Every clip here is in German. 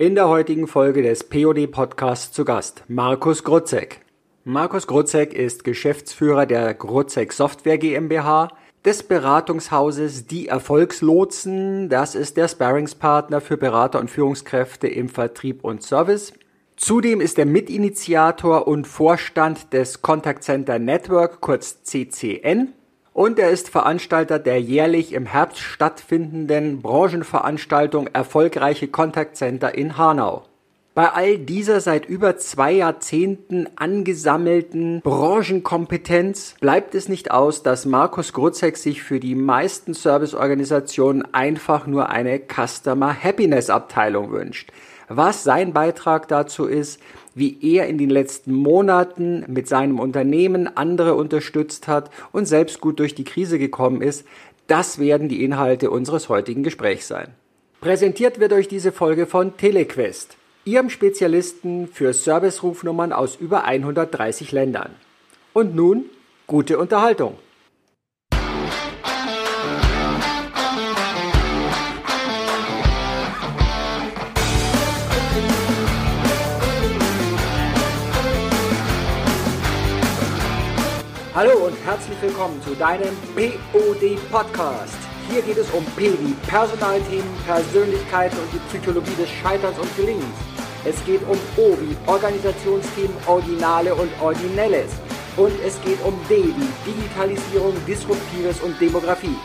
In der heutigen Folge des POD Podcasts zu Gast Markus Grutzek. Markus Grutzek ist Geschäftsführer der Grutzek Software GmbH, des Beratungshauses Die Erfolgslotsen. Das ist der Sparringspartner für Berater und Führungskräfte im Vertrieb und Service. Zudem ist er Mitinitiator und Vorstand des Contact Center Network, kurz CCN. Und er ist Veranstalter der jährlich im Herbst stattfindenden Branchenveranstaltung Erfolgreiche Contact Center in Hanau. Bei all dieser seit über zwei Jahrzehnten angesammelten Branchenkompetenz bleibt es nicht aus, dass Markus Grutzek sich für die meisten Serviceorganisationen einfach nur eine Customer Happiness Abteilung wünscht. Was sein Beitrag dazu ist, wie er in den letzten Monaten mit seinem Unternehmen andere unterstützt hat und selbst gut durch die Krise gekommen ist, das werden die Inhalte unseres heutigen Gesprächs sein. Präsentiert wird euch diese Folge von Telequest, ihrem Spezialisten für Servicerufnummern aus über 130 Ländern. Und nun gute Unterhaltung. Hallo und herzlich willkommen zu deinem POD Podcast. Hier geht es um P wie Personalthemen, Persönlichkeiten und die Psychologie des Scheiterns und Gelingens. Es geht um O wie Organisationsthemen, Originale und Originelles. Und es geht um D wie Digitalisierung, Disruptives und Demografie.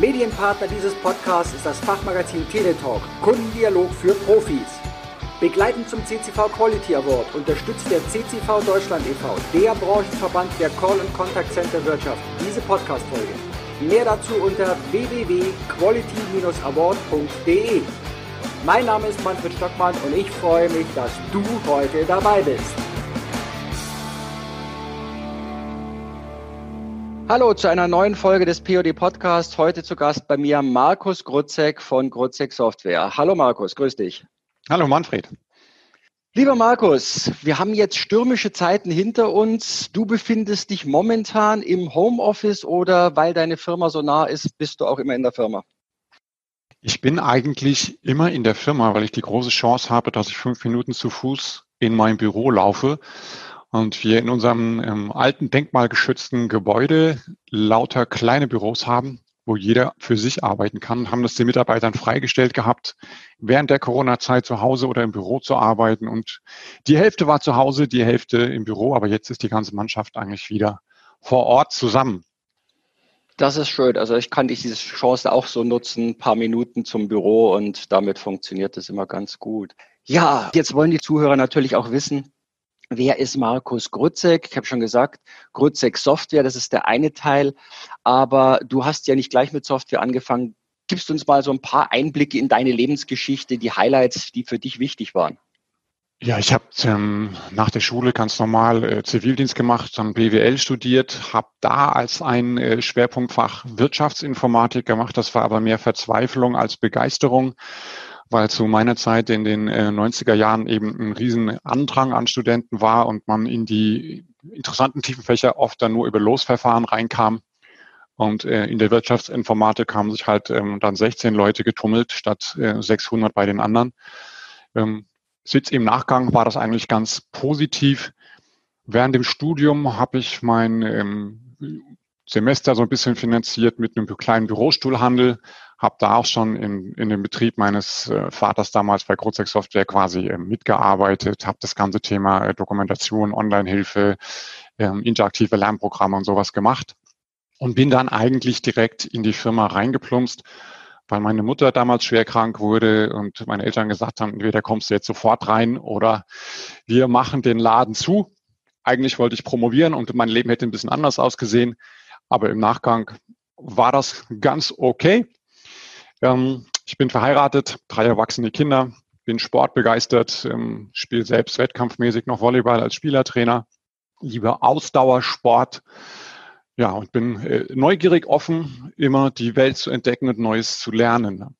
Medienpartner dieses Podcasts ist das Fachmagazin Teletalk, Kundendialog für Profis. Begleitend zum CCV Quality Award unterstützt der CCV Deutschland e.V., der Branchenverband der Call- und Contact Center Wirtschaft, diese Podcast-Folge. Mehr dazu unter www.quality-award.de. Mein Name ist Manfred Stockmann und ich freue mich, dass du heute dabei bist. Hallo zu einer neuen Folge des POD Podcast. Heute zu Gast bei mir Markus Grutzek von Grutzek Software. Hallo Markus, grüß dich. Hallo Manfred. Lieber Markus, wir haben jetzt stürmische Zeiten hinter uns. Du befindest dich momentan im Homeoffice oder weil deine Firma so nah ist, bist du auch immer in der Firma? Ich bin eigentlich immer in der Firma, weil ich die große Chance habe, dass ich fünf Minuten zu Fuß in mein Büro laufe und wir in unserem ähm, alten denkmalgeschützten Gebäude lauter kleine Büros haben, wo jeder für sich arbeiten kann, haben das den Mitarbeitern freigestellt gehabt, während der Corona-Zeit zu Hause oder im Büro zu arbeiten. Und die Hälfte war zu Hause, die Hälfte im Büro, aber jetzt ist die ganze Mannschaft eigentlich wieder vor Ort zusammen. Das ist schön. Also ich kann diese Chance auch so nutzen, ein paar Minuten zum Büro und damit funktioniert das immer ganz gut. Ja, jetzt wollen die Zuhörer natürlich auch wissen, Wer ist Markus Grutzek? Ich habe schon gesagt, Grutzek Software, das ist der eine Teil. Aber du hast ja nicht gleich mit Software angefangen. Gibst uns mal so ein paar Einblicke in deine Lebensgeschichte, die Highlights, die für dich wichtig waren. Ja, ich habe ähm, nach der Schule ganz normal äh, Zivildienst gemacht, dann BWL studiert, habe da als ein äh, Schwerpunktfach Wirtschaftsinformatik gemacht. Das war aber mehr Verzweiflung als Begeisterung weil zu meiner Zeit in den äh, 90er Jahren eben ein riesen Andrang an Studenten war und man in die interessanten tiefen Fächer oft dann nur über Losverfahren reinkam. Und äh, in der Wirtschaftsinformatik haben sich halt ähm, dann 16 Leute getummelt statt äh, 600 bei den anderen. Ähm, Sitz im Nachgang war das eigentlich ganz positiv. Während dem Studium habe ich mein ähm, Semester so ein bisschen finanziert mit einem kleinen Bürostuhlhandel, habe da auch schon in, in dem Betrieb meines äh, Vaters damals bei Grozek Software quasi äh, mitgearbeitet, habe das ganze Thema äh, Dokumentation, Online-Hilfe, ähm, interaktive Lernprogramme und sowas gemacht und bin dann eigentlich direkt in die Firma reingeplumpst, weil meine Mutter damals schwer krank wurde und meine Eltern gesagt haben, entweder kommst du jetzt sofort rein oder wir machen den Laden zu. Eigentlich wollte ich promovieren und mein Leben hätte ein bisschen anders ausgesehen, aber im Nachgang war das ganz okay. Ähm, ich bin verheiratet, drei erwachsene Kinder, bin sportbegeistert, ähm, spiele selbst wettkampfmäßig noch Volleyball als Spielertrainer, liebe Ausdauersport. Ja, und bin äh, neugierig offen, immer die Welt zu entdecken und Neues zu lernen.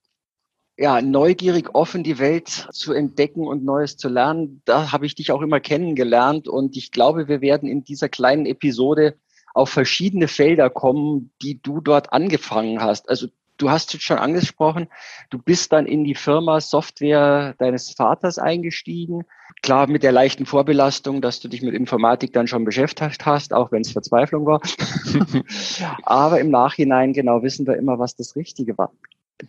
Ja, neugierig offen, die Welt zu entdecken und Neues zu lernen. Da habe ich dich auch immer kennengelernt und ich glaube, wir werden in dieser kleinen Episode auf verschiedene Felder kommen, die du dort angefangen hast. Also du hast es schon angesprochen, du bist dann in die Firma Software deines Vaters eingestiegen. Klar, mit der leichten Vorbelastung, dass du dich mit Informatik dann schon beschäftigt hast, auch wenn es Verzweiflung war. aber im Nachhinein genau wissen wir immer, was das Richtige war.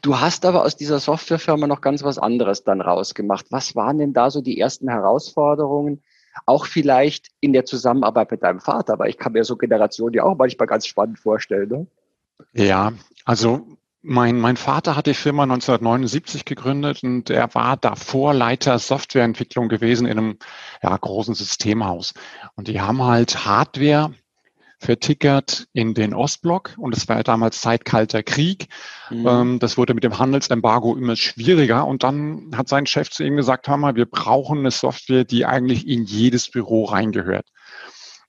Du hast aber aus dieser Softwarefirma noch ganz was anderes dann rausgemacht. Was waren denn da so die ersten Herausforderungen? Auch vielleicht in der Zusammenarbeit mit deinem Vater, weil ich kann mir so Generationen ja auch manchmal ganz spannend vorstellen. Ne? Ja, also mein, mein Vater hat die Firma 1979 gegründet und er war davor Leiter Softwareentwicklung gewesen in einem ja, großen Systemhaus. Und die haben halt Hardware vertickert in den Ostblock und es war ja damals Zeit kalter Krieg. Mhm. Ähm, das wurde mit dem Handelsembargo immer schwieriger und dann hat sein Chef zu ihm gesagt, hör mal, wir brauchen eine Software, die eigentlich in jedes Büro reingehört.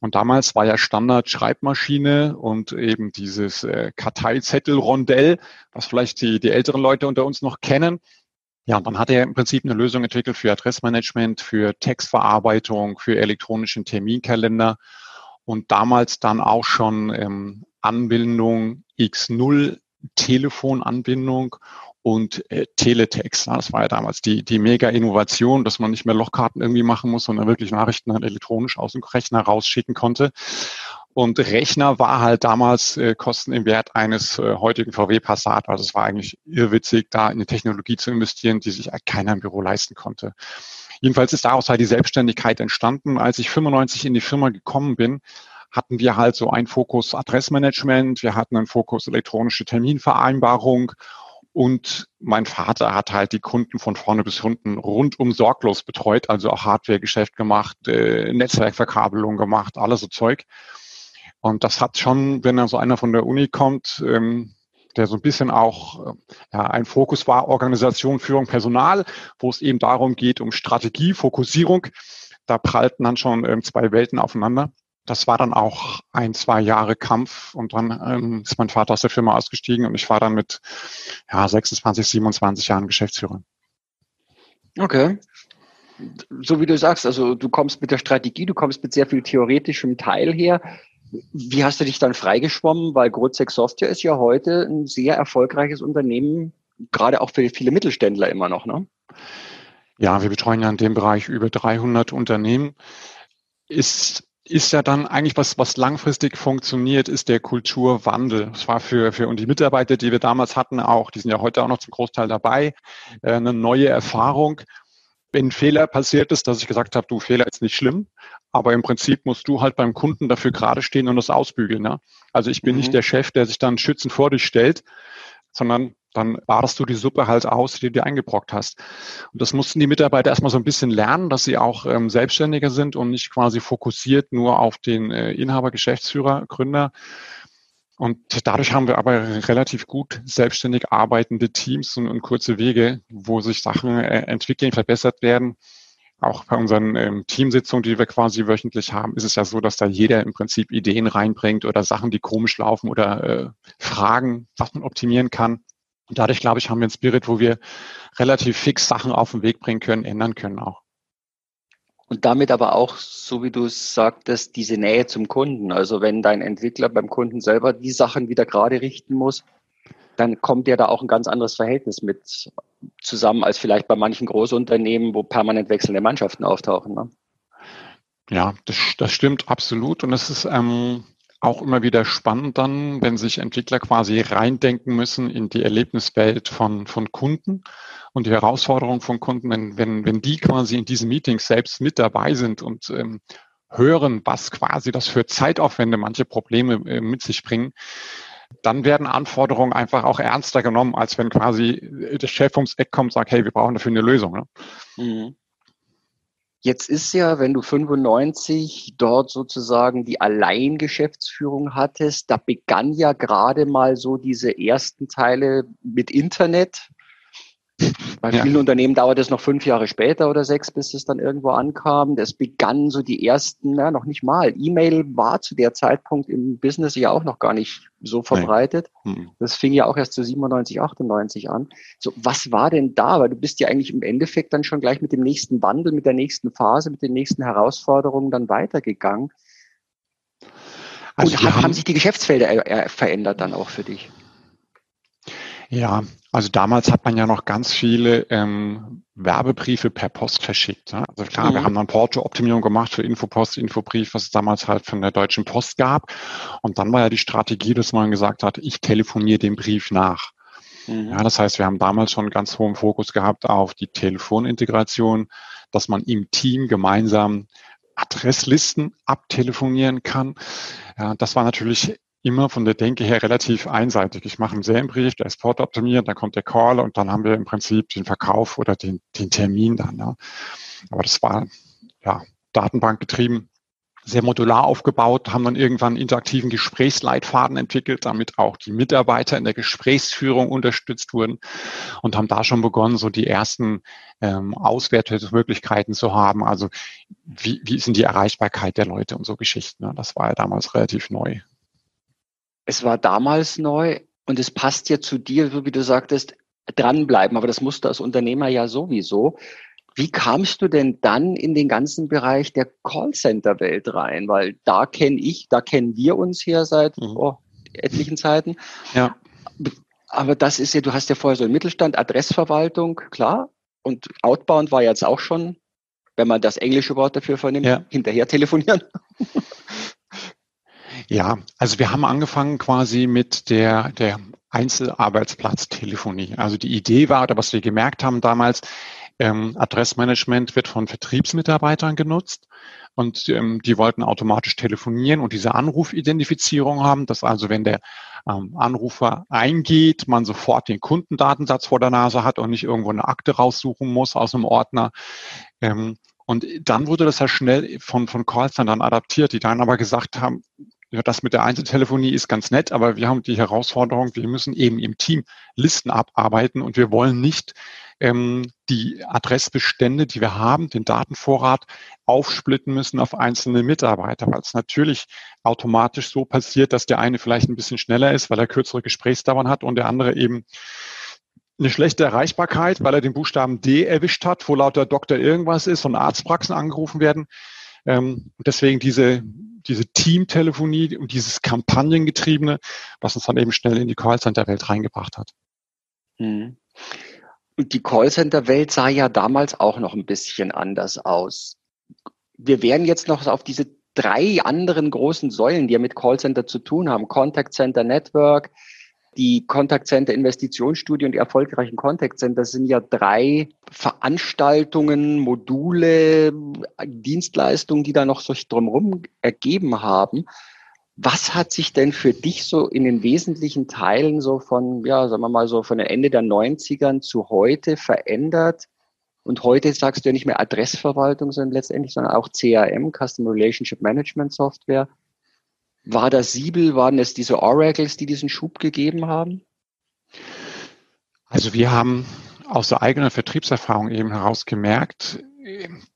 Und damals war ja Standard Schreibmaschine und eben dieses äh, Karteizettel-Rondell, was vielleicht die, die älteren Leute unter uns noch kennen. Ja, und dann hat er im Prinzip eine Lösung entwickelt für Adressmanagement, für Textverarbeitung, für elektronischen Terminkalender und damals dann auch schon ähm, Anbindung X0, Telefonanbindung und äh, Teletext. Das war ja damals die, die Mega-Innovation, dass man nicht mehr Lochkarten irgendwie machen muss, sondern wirklich Nachrichten dann elektronisch aus dem Rechner rausschicken konnte. Und Rechner war halt damals äh, Kosten im Wert eines äh, heutigen VW Passat. Also es war eigentlich irrwitzig, da in eine Technologie zu investieren, die sich keiner im Büro leisten konnte. Jedenfalls ist daraus halt die Selbstständigkeit entstanden. Als ich 95 in die Firma gekommen bin, hatten wir halt so einen Fokus Adressmanagement, wir hatten einen Fokus elektronische Terminvereinbarung und mein Vater hat halt die Kunden von vorne bis hinten rundum sorglos betreut, also auch Hardware-Geschäft gemacht, äh, Netzwerkverkabelung gemacht, alles so Zeug. Und das hat schon, wenn da so einer von der Uni kommt, ähm, der so ein bisschen auch äh, ja, ein Fokus war, Organisation, Führung, Personal, wo es eben darum geht, um Strategie, Fokussierung. Da prallten dann schon ähm, zwei Welten aufeinander. Das war dann auch ein, zwei Jahre Kampf und dann ähm, ist mein Vater aus der Firma ausgestiegen und ich war dann mit ja, 26, 27 Jahren Geschäftsführer. Okay. So wie du sagst, also du kommst mit der Strategie, du kommst mit sehr viel theoretischem Teil her. Wie hast du dich dann freigeschwommen? Weil Grozek Software ist ja heute ein sehr erfolgreiches Unternehmen, gerade auch für viele Mittelständler immer noch, ne? Ja, wir betreuen ja in dem Bereich über 300 Unternehmen. Ist ist ja dann eigentlich was, was langfristig funktioniert, ist der Kulturwandel. Das war für, für und die Mitarbeiter, die wir damals hatten, auch, die sind ja heute auch noch zum Großteil dabei, äh, eine neue Erfahrung. Wenn Fehler passiert ist, dass ich gesagt habe, du Fehler ist nicht schlimm, aber im Prinzip musst du halt beim Kunden dafür gerade stehen und das ausbügeln. Ne? Also ich bin mhm. nicht der Chef, der sich dann schützend vor dich stellt, sondern dann badest du die Suppe halt aus, die du dir eingebrockt hast. Und das mussten die Mitarbeiter erstmal so ein bisschen lernen, dass sie auch ähm, selbstständiger sind und nicht quasi fokussiert nur auf den äh, Inhaber, Geschäftsführer, Gründer. Und dadurch haben wir aber relativ gut selbstständig arbeitende Teams und, und kurze Wege, wo sich Sachen äh, entwickeln, verbessert werden. Auch bei unseren ähm, Teamsitzungen, die wir quasi wöchentlich haben, ist es ja so, dass da jeder im Prinzip Ideen reinbringt oder Sachen, die komisch laufen oder äh, Fragen, was man optimieren kann. Und dadurch, glaube ich, haben wir einen Spirit, wo wir relativ fix Sachen auf den Weg bringen können, ändern können auch. Und damit aber auch, so wie du es sagtest, diese Nähe zum Kunden. Also wenn dein Entwickler beim Kunden selber die Sachen wieder gerade richten muss, dann kommt ja da auch ein ganz anderes Verhältnis mit zusammen als vielleicht bei manchen Großunternehmen, wo permanent wechselnde Mannschaften auftauchen. Ne? Ja, das, das stimmt absolut. Und es ist ähm, auch immer wieder spannend dann, wenn sich Entwickler quasi reindenken müssen in die Erlebniswelt von, von Kunden und die Herausforderungen von Kunden, wenn, wenn, wenn die quasi in diesen Meetings selbst mit dabei sind und ähm, hören, was quasi das für Zeitaufwände manche Probleme äh, mit sich bringen, dann werden Anforderungen einfach auch ernster genommen, als wenn quasi der Chef ums Eck kommt und sagt, hey, wir brauchen dafür eine Lösung. Ne? Mhm. Jetzt ist ja, wenn du 95 dort sozusagen die Alleingeschäftsführung hattest, da begann ja gerade mal so diese ersten Teile mit Internet. Bei ja. vielen Unternehmen dauert es noch fünf Jahre später oder sechs, bis es dann irgendwo ankam. Das begann so die ersten, na, noch nicht mal. E-Mail war zu der Zeitpunkt im Business ja auch noch gar nicht so verbreitet. Mhm. Das fing ja auch erst zu 97, 98 an. So, was war denn da? Weil du bist ja eigentlich im Endeffekt dann schon gleich mit dem nächsten Wandel, mit der nächsten Phase, mit den nächsten Herausforderungen dann weitergegangen. Also Und haben, haben sich die Geschäftsfelder verändert dann auch für dich? Ja, also damals hat man ja noch ganz viele ähm, Werbebriefe per Post verschickt. Ja? Also klar, mhm. wir haben dann Porto-Optimierung gemacht für Infopost, Infobrief, was es damals halt von der Deutschen Post gab. Und dann war ja die Strategie, dass man gesagt hat, ich telefoniere den Brief nach. Mhm. Ja, das heißt, wir haben damals schon ganz hohen Fokus gehabt auf die Telefonintegration, dass man im Team gemeinsam Adresslisten abtelefonieren kann. Ja, das war natürlich immer von der Denke her relativ einseitig. Ich mache einen Serienbrief, der ist portoptimiert, dann kommt der Call und dann haben wir im Prinzip den Verkauf oder den, den Termin dann. Ja. Aber das war ja Datenbank getrieben, sehr modular aufgebaut, haben dann irgendwann interaktiven Gesprächsleitfaden entwickelt, damit auch die Mitarbeiter in der Gesprächsführung unterstützt wurden und haben da schon begonnen, so die ersten ähm, Auswertungsmöglichkeiten zu haben. Also wie, wie ist denn die Erreichbarkeit der Leute und so Geschichten. Ne? Das war ja damals relativ neu es war damals neu und es passt ja zu dir, so wie du sagtest, dranbleiben. Aber das musst du als Unternehmer ja sowieso. Wie kamst du denn dann in den ganzen Bereich der Callcenter-Welt rein? Weil da kenne ich, da kennen wir uns hier seit mhm. oh, etlichen Zeiten. Ja. Aber das ist ja, du hast ja vorher so einen Mittelstand, Adressverwaltung, klar. Und Outbound war jetzt auch schon, wenn man das englische Wort dafür vernimmt, ja. hinterher telefonieren. Ja, also wir haben angefangen quasi mit der, der Einzelarbeitsplatztelefonie. Also die Idee war, oder was wir gemerkt haben damals, ähm, Adressmanagement wird von Vertriebsmitarbeitern genutzt und ähm, die wollten automatisch telefonieren und diese Anrufidentifizierung haben, dass also wenn der ähm, Anrufer eingeht, man sofort den Kundendatensatz vor der Nase hat und nicht irgendwo eine Akte raussuchen muss aus einem Ordner. Ähm, und dann wurde das ja schnell von, von Callcentern adaptiert, die dann aber gesagt haben, ja, das mit der Einzeltelefonie ist ganz nett, aber wir haben die Herausforderung, wir müssen eben im Team Listen abarbeiten und wir wollen nicht ähm, die Adressbestände, die wir haben, den Datenvorrat aufsplitten müssen auf einzelne Mitarbeiter, weil es natürlich automatisch so passiert, dass der eine vielleicht ein bisschen schneller ist, weil er kürzere Gesprächsdauern hat und der andere eben eine schlechte Erreichbarkeit, weil er den Buchstaben D erwischt hat, wo lauter Doktor irgendwas ist und Arztpraxen angerufen werden. Ähm, deswegen diese diese Teamtelefonie und dieses Kampagnengetriebene, was uns dann eben schnell in die Callcenter-Welt reingebracht hat. Mhm. Und die Callcenter-Welt sah ja damals auch noch ein bisschen anders aus. Wir werden jetzt noch auf diese drei anderen großen Säulen, die ja mit Callcenter zu tun haben, Contact Center Network, die Contact Center Investitionsstudie und die erfolgreichen Contact Center sind ja drei Veranstaltungen, Module, Dienstleistungen, die da noch so drumherum ergeben haben. Was hat sich denn für dich so in den wesentlichen Teilen so von, ja, sagen wir mal so von Ende der 90ern zu heute verändert? Und heute sagst du ja nicht mehr Adressverwaltung, sondern letztendlich, sondern auch CRM, Customer Relationship Management Software. War das Siebel, waren es diese Oracles, die diesen Schub gegeben haben? Also wir haben aus der eigenen Vertriebserfahrung eben heraus gemerkt,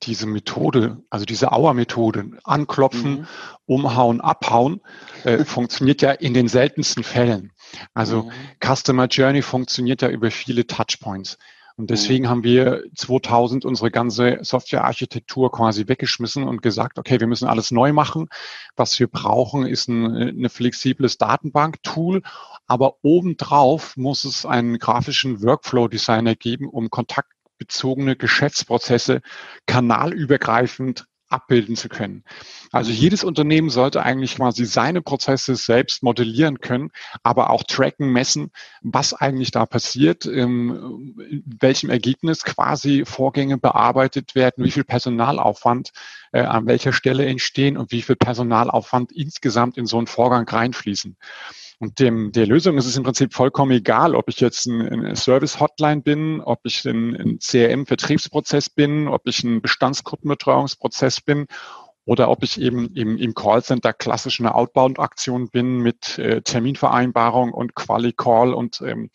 diese Methode, also diese Auer-Methode, anklopfen, mhm. umhauen, abhauen, äh, funktioniert ja in den seltensten Fällen. Also mhm. Customer Journey funktioniert ja über viele Touchpoints. Und deswegen mhm. haben wir 2000 unsere ganze Softwarearchitektur quasi weggeschmissen und gesagt, okay, wir müssen alles neu machen. Was wir brauchen, ist ein, ein flexibles Datenbank-Tool. Aber obendrauf muss es einen grafischen Workflow-Designer geben, um kontaktbezogene Geschäftsprozesse kanalübergreifend abbilden zu können. Also jedes Unternehmen sollte eigentlich quasi seine Prozesse selbst modellieren können, aber auch tracken, messen, was eigentlich da passiert, in welchem Ergebnis quasi Vorgänge bearbeitet werden, wie viel Personalaufwand äh, an welcher Stelle entstehen und wie viel Personalaufwand insgesamt in so einen Vorgang reinfließen. Und dem, der Lösung ist es im Prinzip vollkommen egal, ob ich jetzt ein, ein Service-Hotline bin, ob ich ein, ein CRM-Vertriebsprozess bin, ob ich ein Bestandskundenbetreuungsprozess bin oder ob ich eben im, im Callcenter klassisch eine Outbound-Aktion bin mit äh, Terminvereinbarung und Quali-Call und ähm,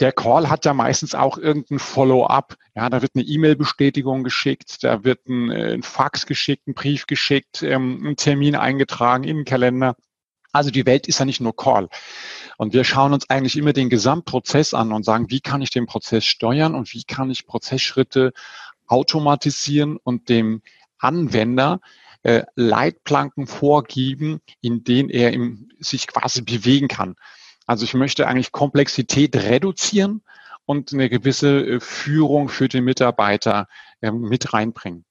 der Call hat ja meistens auch irgendein Follow-up. Ja, da wird eine E-Mail-Bestätigung geschickt, da wird ein, äh, ein Fax geschickt, ein Brief geschickt, ähm, ein Termin eingetragen in den Kalender. Also die Welt ist ja nicht nur Call. Und wir schauen uns eigentlich immer den Gesamtprozess an und sagen, wie kann ich den Prozess steuern und wie kann ich Prozessschritte automatisieren und dem Anwender äh, Leitplanken vorgeben, in denen er im, sich quasi bewegen kann. Also ich möchte eigentlich Komplexität reduzieren und eine gewisse äh, Führung für den Mitarbeiter ähm, mit reinbringen.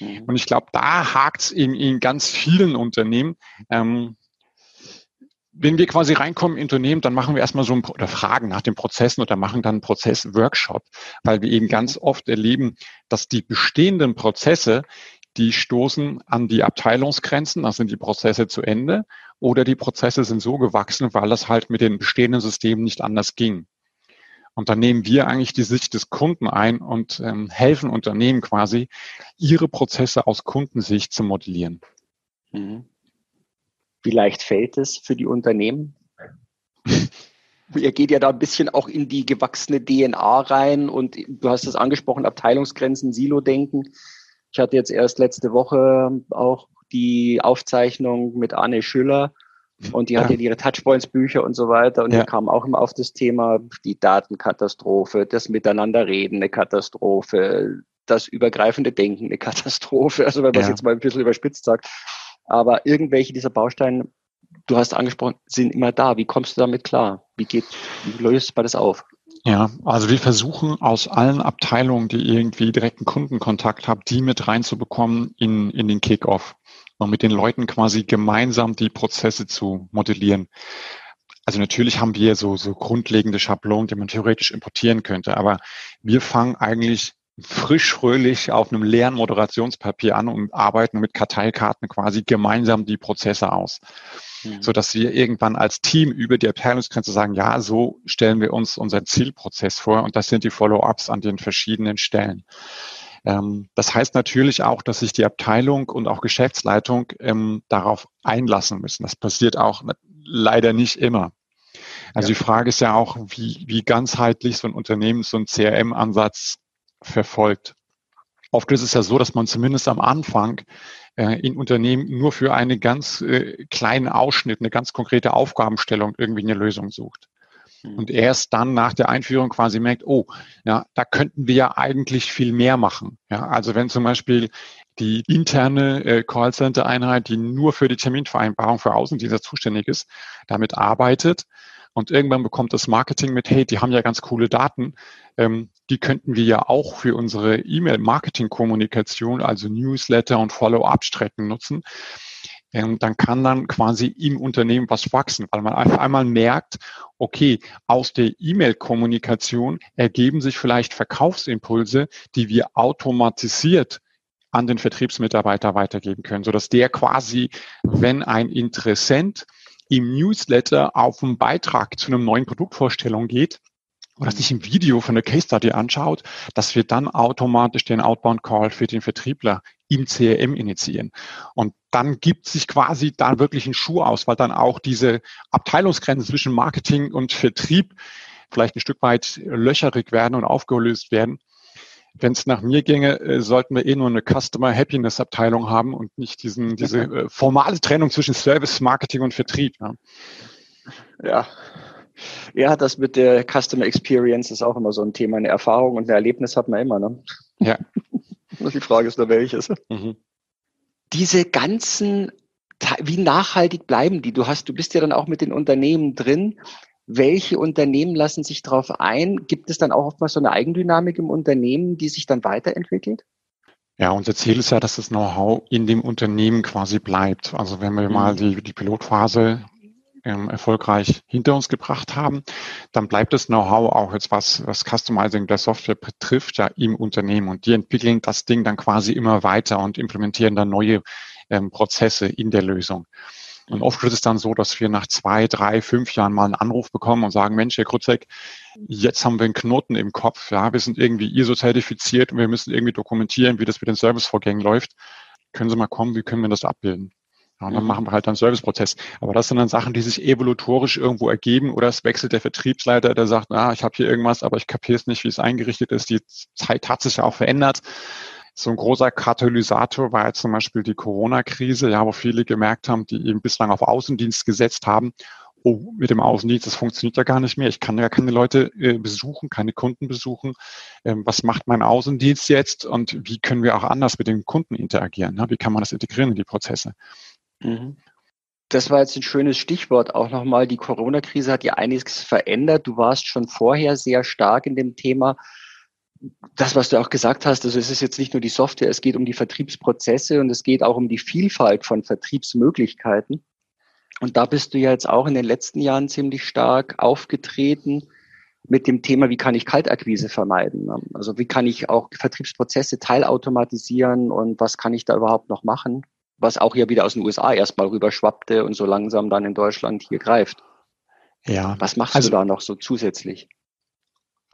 Mhm. Und ich glaube, da hakt es in, in ganz vielen Unternehmen. Ähm, wenn wir quasi reinkommen in Unternehmen, dann machen wir erstmal so ein, oder fragen nach den Prozessen oder machen dann einen Prozessworkshop, weil wir eben ganz oft erleben, dass die bestehenden Prozesse, die stoßen an die Abteilungsgrenzen, da sind die Prozesse zu Ende oder die Prozesse sind so gewachsen, weil das halt mit den bestehenden Systemen nicht anders ging. Und dann nehmen wir eigentlich die Sicht des Kunden ein und ähm, helfen Unternehmen quasi, ihre Prozesse aus Kundensicht zu modellieren. Mhm. Wie leicht fällt es für die Unternehmen? Ihr geht ja da ein bisschen auch in die gewachsene DNA rein und du hast es angesprochen, Abteilungsgrenzen, Silo-Denken. Ich hatte jetzt erst letzte Woche auch die Aufzeichnung mit Anne Schüller und die ja. hatte ihre Touchpoints-Bücher und so weiter und ja. die kam auch immer auf das Thema die Datenkatastrophe, das Miteinanderreden eine Katastrophe, das übergreifende Denken eine Katastrophe. Also wenn man es ja. jetzt mal ein bisschen überspitzt sagt. Aber irgendwelche dieser Bausteine, du hast angesprochen, sind immer da. Wie kommst du damit klar? Wie geht, wie löst man das auf? Ja, also wir versuchen aus allen Abteilungen, die irgendwie direkten Kundenkontakt haben, die mit reinzubekommen in, in den Kickoff und mit den Leuten quasi gemeinsam die Prozesse zu modellieren. Also natürlich haben wir so, so grundlegende Schablonen, die man theoretisch importieren könnte, aber wir fangen eigentlich frisch fröhlich auf einem leeren Moderationspapier an und arbeiten mit Karteikarten quasi gemeinsam die Prozesse aus. Mhm. So dass wir irgendwann als Team über die Abteilungsgrenze sagen, ja, so stellen wir uns unseren Zielprozess vor und das sind die Follow-ups an den verschiedenen Stellen. Ähm, das heißt natürlich auch, dass sich die Abteilung und auch Geschäftsleitung ähm, darauf einlassen müssen. Das passiert auch leider nicht immer. Also ja. die Frage ist ja auch, wie, wie ganzheitlich so ein Unternehmen so ein CRM-Ansatz verfolgt. Oft ist es ja so, dass man zumindest am Anfang äh, in Unternehmen nur für einen ganz äh, kleinen Ausschnitt, eine ganz konkrete Aufgabenstellung irgendwie eine Lösung sucht. Hm. Und erst dann nach der Einführung quasi merkt, oh, ja, da könnten wir ja eigentlich viel mehr machen. Ja, also wenn zum Beispiel die interne äh, Callcenter-Einheit, die nur für die Terminvereinbarung für Außendienste zuständig ist, damit arbeitet, und irgendwann bekommt das Marketing mit, hey, die haben ja ganz coole Daten. Ähm, die könnten wir ja auch für unsere E-Mail-Marketing-Kommunikation, also Newsletter und Follow-up-Strecken nutzen. Ähm, dann kann dann quasi im Unternehmen was wachsen, weil man einfach einmal merkt, okay, aus der E-Mail-Kommunikation ergeben sich vielleicht Verkaufsimpulse, die wir automatisiert an den Vertriebsmitarbeiter weitergeben können, sodass der quasi, wenn ein Interessent im Newsletter auf einen Beitrag zu einer neuen Produktvorstellung geht oder sich ein Video von der Case Study anschaut, dass wir dann automatisch den Outbound Call für den Vertriebler im CRM initiieren. Und dann gibt sich quasi da wirklich ein Schuh aus, weil dann auch diese Abteilungsgrenzen zwischen Marketing und Vertrieb vielleicht ein Stück weit löcherig werden und aufgelöst werden. Wenn es nach mir ginge, äh, sollten wir eh nur eine Customer Happiness Abteilung haben und nicht diesen, diese äh, formale Trennung zwischen Service, Marketing und Vertrieb. Ja. ja. Ja, das mit der Customer Experience ist auch immer so ein Thema. Eine Erfahrung und ein Erlebnis hat man immer. Ne? Ja. Die Frage ist nur welches. Mhm. Diese ganzen, wie nachhaltig bleiben die? Du hast, du bist ja dann auch mit den Unternehmen drin welche Unternehmen lassen sich darauf ein? Gibt es dann auch oftmals so eine Eigendynamik im Unternehmen, die sich dann weiterentwickelt? Ja, unser Ziel ist ja, dass das Know-how in dem Unternehmen quasi bleibt. Also wenn wir mhm. mal die, die Pilotphase ähm, erfolgreich hinter uns gebracht haben, dann bleibt das Know-how auch jetzt was, was Customizing der Software betrifft, ja im Unternehmen. Und die entwickeln das Ding dann quasi immer weiter und implementieren dann neue ähm, Prozesse in der Lösung. Und oft ist es dann so, dass wir nach zwei, drei, fünf Jahren mal einen Anruf bekommen und sagen, Mensch, Herr Krutzek, jetzt haben wir einen Knoten im Kopf. Ja, wir sind irgendwie ISO-zertifiziert und wir müssen irgendwie dokumentieren, wie das mit den Servicevorgängen läuft. Können Sie mal kommen, wie können wir das abbilden? Ja, und dann mhm. machen wir halt einen Serviceprozess. Aber das sind dann Sachen, die sich evolutorisch irgendwo ergeben oder es wechselt der Vertriebsleiter, der sagt, na, ich habe hier irgendwas, aber ich kapiere es nicht, wie es eingerichtet ist. Die Zeit hat sich ja auch verändert. So ein großer Katalysator war jetzt zum Beispiel die Corona-Krise, ja, wo viele gemerkt haben, die eben bislang auf Außendienst gesetzt haben, oh, mit dem Außendienst, das funktioniert ja gar nicht mehr. Ich kann ja keine Leute äh, besuchen, keine Kunden besuchen. Ähm, was macht mein Außendienst jetzt und wie können wir auch anders mit den Kunden interagieren? Ne? Wie kann man das integrieren in die Prozesse? Mhm. das war jetzt ein schönes Stichwort auch nochmal. Die Corona-Krise hat ja einiges verändert. Du warst schon vorher sehr stark in dem Thema. Das, was du auch gesagt hast, also es ist jetzt nicht nur die Software, es geht um die Vertriebsprozesse und es geht auch um die Vielfalt von Vertriebsmöglichkeiten. Und da bist du ja jetzt auch in den letzten Jahren ziemlich stark aufgetreten mit dem Thema, wie kann ich Kaltakquise vermeiden? Also wie kann ich auch Vertriebsprozesse teilautomatisieren und was kann ich da überhaupt noch machen? Was auch ja wieder aus den USA erstmal rüberschwappte und so langsam dann in Deutschland hier greift. Ja. Was machst also, du da noch so zusätzlich?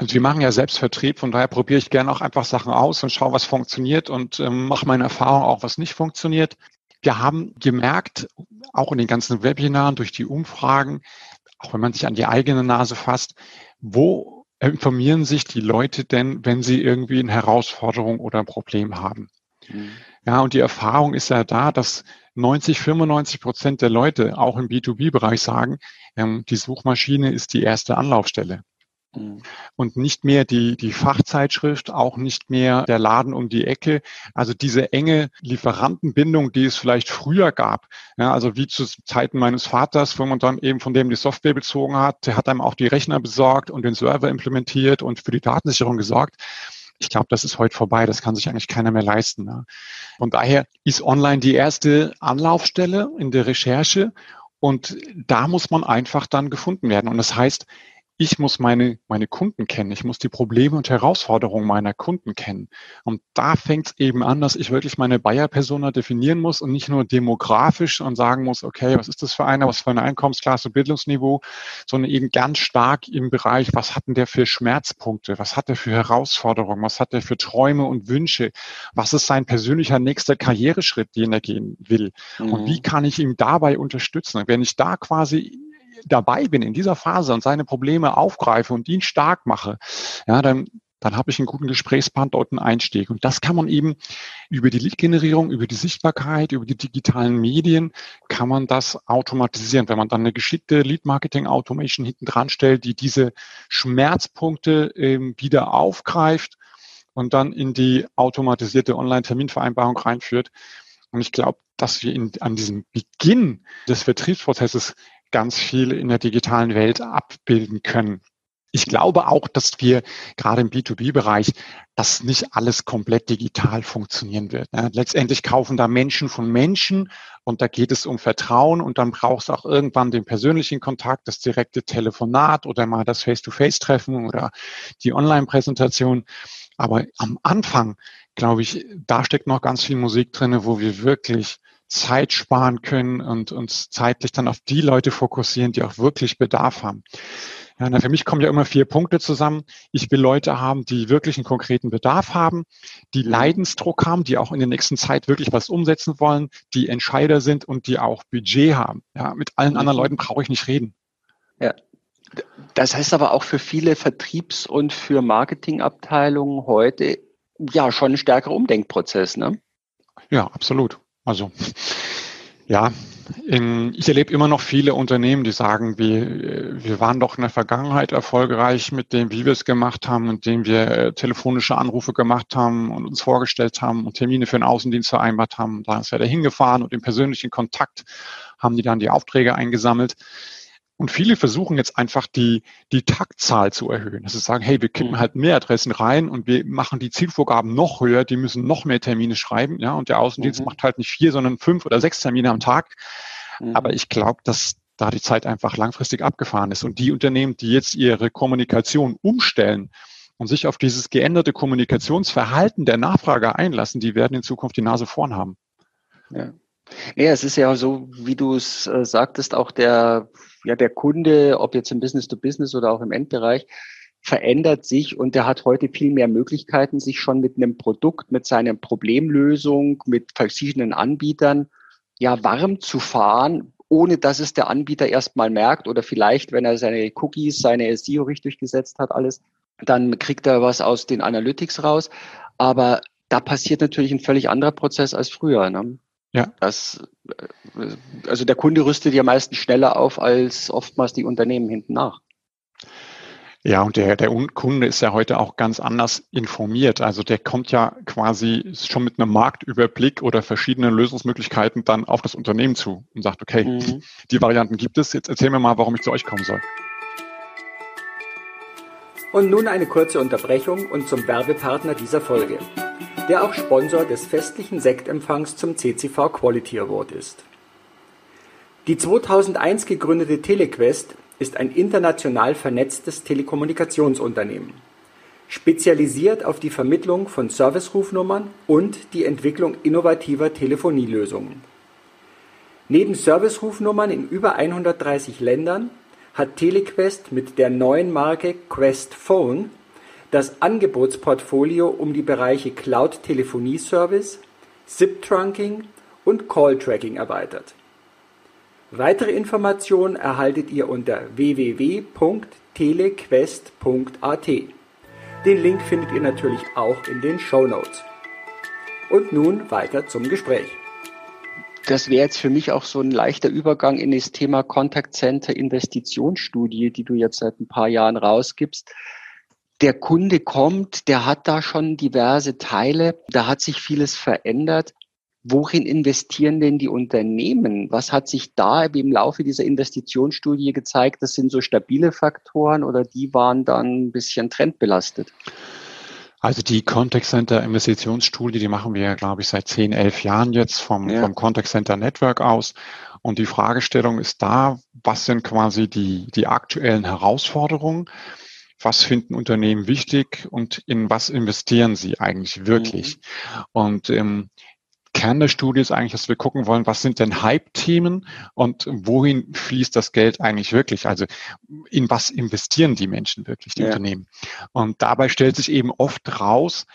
Also wir machen ja selbst Vertrieb, von daher probiere ich gerne auch einfach Sachen aus und schaue, was funktioniert und ähm, mache meine Erfahrung auch, was nicht funktioniert. Wir haben gemerkt, auch in den ganzen Webinaren durch die Umfragen, auch wenn man sich an die eigene Nase fasst, wo informieren sich die Leute denn, wenn sie irgendwie eine Herausforderung oder ein Problem haben? Mhm. Ja, und die Erfahrung ist ja da, dass 90, 95 Prozent der Leute auch im B2B-Bereich sagen, ähm, die Suchmaschine ist die erste Anlaufstelle. Mhm. Und nicht mehr die, die Fachzeitschrift, auch nicht mehr der Laden um die Ecke. Also diese enge Lieferantenbindung, die es vielleicht früher gab. Ja, also wie zu Zeiten meines Vaters, wo man dann eben von dem die Software bezogen hat. Der hat einem auch die Rechner besorgt und den Server implementiert und für die Datensicherung gesorgt. Ich glaube, das ist heute vorbei. Das kann sich eigentlich keiner mehr leisten. Ne? Von daher ist online die erste Anlaufstelle in der Recherche und da muss man einfach dann gefunden werden. Und das heißt, ich muss meine, meine Kunden kennen, ich muss die Probleme und Herausforderungen meiner Kunden kennen. Und da fängt es eben an, dass ich wirklich meine Buyer-Persona definieren muss und nicht nur demografisch und sagen muss, okay, was ist das für einer, was für eine Einkommensklasse, Bildungsniveau, sondern eben ganz stark im Bereich, was hat denn der für Schmerzpunkte, was hat er für Herausforderungen, was hat er für Träume und Wünsche, was ist sein persönlicher nächster Karriereschritt, den er gehen will? Mhm. und wie kann ich ihm dabei unterstützen. Wenn ich da quasi dabei bin in dieser Phase und seine Probleme aufgreife und ihn stark mache, ja, dann dann habe ich einen guten Gesprächspartner und einen Einstieg. Und das kann man eben über die Lead-Generierung, über die Sichtbarkeit, über die digitalen Medien, kann man das automatisieren. Wenn man dann eine geschickte Lead-Marketing-Automation hinten dran stellt, die diese Schmerzpunkte ähm, wieder aufgreift und dann in die automatisierte Online-Terminvereinbarung reinführt. Und ich glaube, dass wir in, an diesem Beginn des Vertriebsprozesses ganz viel in der digitalen Welt abbilden können. Ich glaube auch, dass wir gerade im B2B-Bereich, dass nicht alles komplett digital funktionieren wird. Letztendlich kaufen da Menschen von Menschen und da geht es um Vertrauen und dann braucht es auch irgendwann den persönlichen Kontakt, das direkte Telefonat oder mal das Face-to-Face-Treffen oder die Online-Präsentation. Aber am Anfang, glaube ich, da steckt noch ganz viel Musik drinne, wo wir wirklich Zeit sparen können und uns zeitlich dann auf die Leute fokussieren, die auch wirklich Bedarf haben. Ja, na, für mich kommen ja immer vier Punkte zusammen. Ich will Leute haben, die wirklich einen konkreten Bedarf haben, die Leidensdruck haben, die auch in der nächsten Zeit wirklich was umsetzen wollen, die Entscheider sind und die auch Budget haben. Ja, mit allen anderen mhm. Leuten brauche ich nicht reden. Ja. Das heißt aber auch für viele Vertriebs- und für Marketingabteilungen heute ja schon ein stärkerer Umdenkprozess, ne? Ja, absolut. Also ja, in, ich erlebe immer noch viele Unternehmen, die sagen, wir, wir waren doch in der Vergangenheit erfolgreich mit dem, wie wir es gemacht haben, indem wir äh, telefonische Anrufe gemacht haben und uns vorgestellt haben und Termine für den Außendienst vereinbart haben. Da ist er da hingefahren und im persönlichen Kontakt haben die dann die Aufträge eingesammelt. Und viele versuchen jetzt einfach die, die Taktzahl zu erhöhen. Also sagen, hey, wir kippen halt mehr Adressen rein und wir machen die Zielvorgaben noch höher, die müssen noch mehr Termine schreiben, ja, und der Außendienst mhm. macht halt nicht vier, sondern fünf oder sechs Termine am Tag. Mhm. Aber ich glaube, dass da die Zeit einfach langfristig abgefahren ist. Und die Unternehmen, die jetzt ihre Kommunikation umstellen und sich auf dieses geänderte Kommunikationsverhalten der Nachfrage einlassen, die werden in Zukunft die Nase vorn haben. Ja. Ja, es ist ja so, wie du es äh, sagtest, auch der, ja, der Kunde, ob jetzt im Business to Business oder auch im Endbereich, verändert sich und der hat heute viel mehr Möglichkeiten, sich schon mit einem Produkt, mit seiner Problemlösung, mit verschiedenen Anbietern ja warm zu fahren, ohne dass es der Anbieter erstmal merkt oder vielleicht, wenn er seine Cookies, seine SEO richtig gesetzt hat, alles, dann kriegt er was aus den Analytics raus. Aber da passiert natürlich ein völlig anderer Prozess als früher. Ne? Ja. Das, äh, also der Kunde rüstet ja meistens schneller auf als oftmals die Unternehmen hinten nach. Ja, und der, der Kunde ist ja heute auch ganz anders informiert. Also der kommt ja quasi schon mit einem Marktüberblick oder verschiedenen Lösungsmöglichkeiten dann auf das Unternehmen zu und sagt, okay, mhm. die Varianten gibt es, jetzt erzähl mir mal, warum ich zu euch kommen soll. Und nun eine kurze Unterbrechung und zum Werbepartner dieser Folge, der auch Sponsor des festlichen Sektempfangs zum CCV Quality Award ist. Die 2001 gegründete Telequest ist ein international vernetztes Telekommunikationsunternehmen, spezialisiert auf die Vermittlung von Servicerufnummern und die Entwicklung innovativer Telefonielösungen. Neben Servicerufnummern in über 130 Ländern hat Telequest mit der neuen Marke Quest Phone das Angebotsportfolio um die Bereiche Cloud-Telefonie-Service, SIP-Trunking und Call-Tracking erweitert Weitere Informationen erhaltet ihr unter www.telequest.at. Den Link findet ihr natürlich auch in den Show Notes. Und nun weiter zum Gespräch. Das wäre jetzt für mich auch so ein leichter Übergang in das Thema Contact Center Investitionsstudie, die du jetzt seit ein paar Jahren rausgibst. Der Kunde kommt, der hat da schon diverse Teile, da hat sich vieles verändert. Worin investieren denn die Unternehmen? Was hat sich da im Laufe dieser Investitionsstudie gezeigt? Das sind so stabile Faktoren oder die waren dann ein bisschen trendbelastet? Also die Contact Center Investitionsstudie, die machen wir, glaube ich, seit 10, 11 Jahren jetzt vom, ja. vom Contact Center Network aus. Und die Fragestellung ist da, was sind quasi die, die aktuellen Herausforderungen? Was finden Unternehmen wichtig und in was investieren sie eigentlich wirklich? Mhm. Und ähm, Kern der Studie ist eigentlich, dass wir gucken wollen, was sind denn Hype-Themen und wohin fließt das Geld eigentlich wirklich? Also in was investieren die Menschen wirklich, die ja. Unternehmen? Und dabei stellt sich eben oft raus,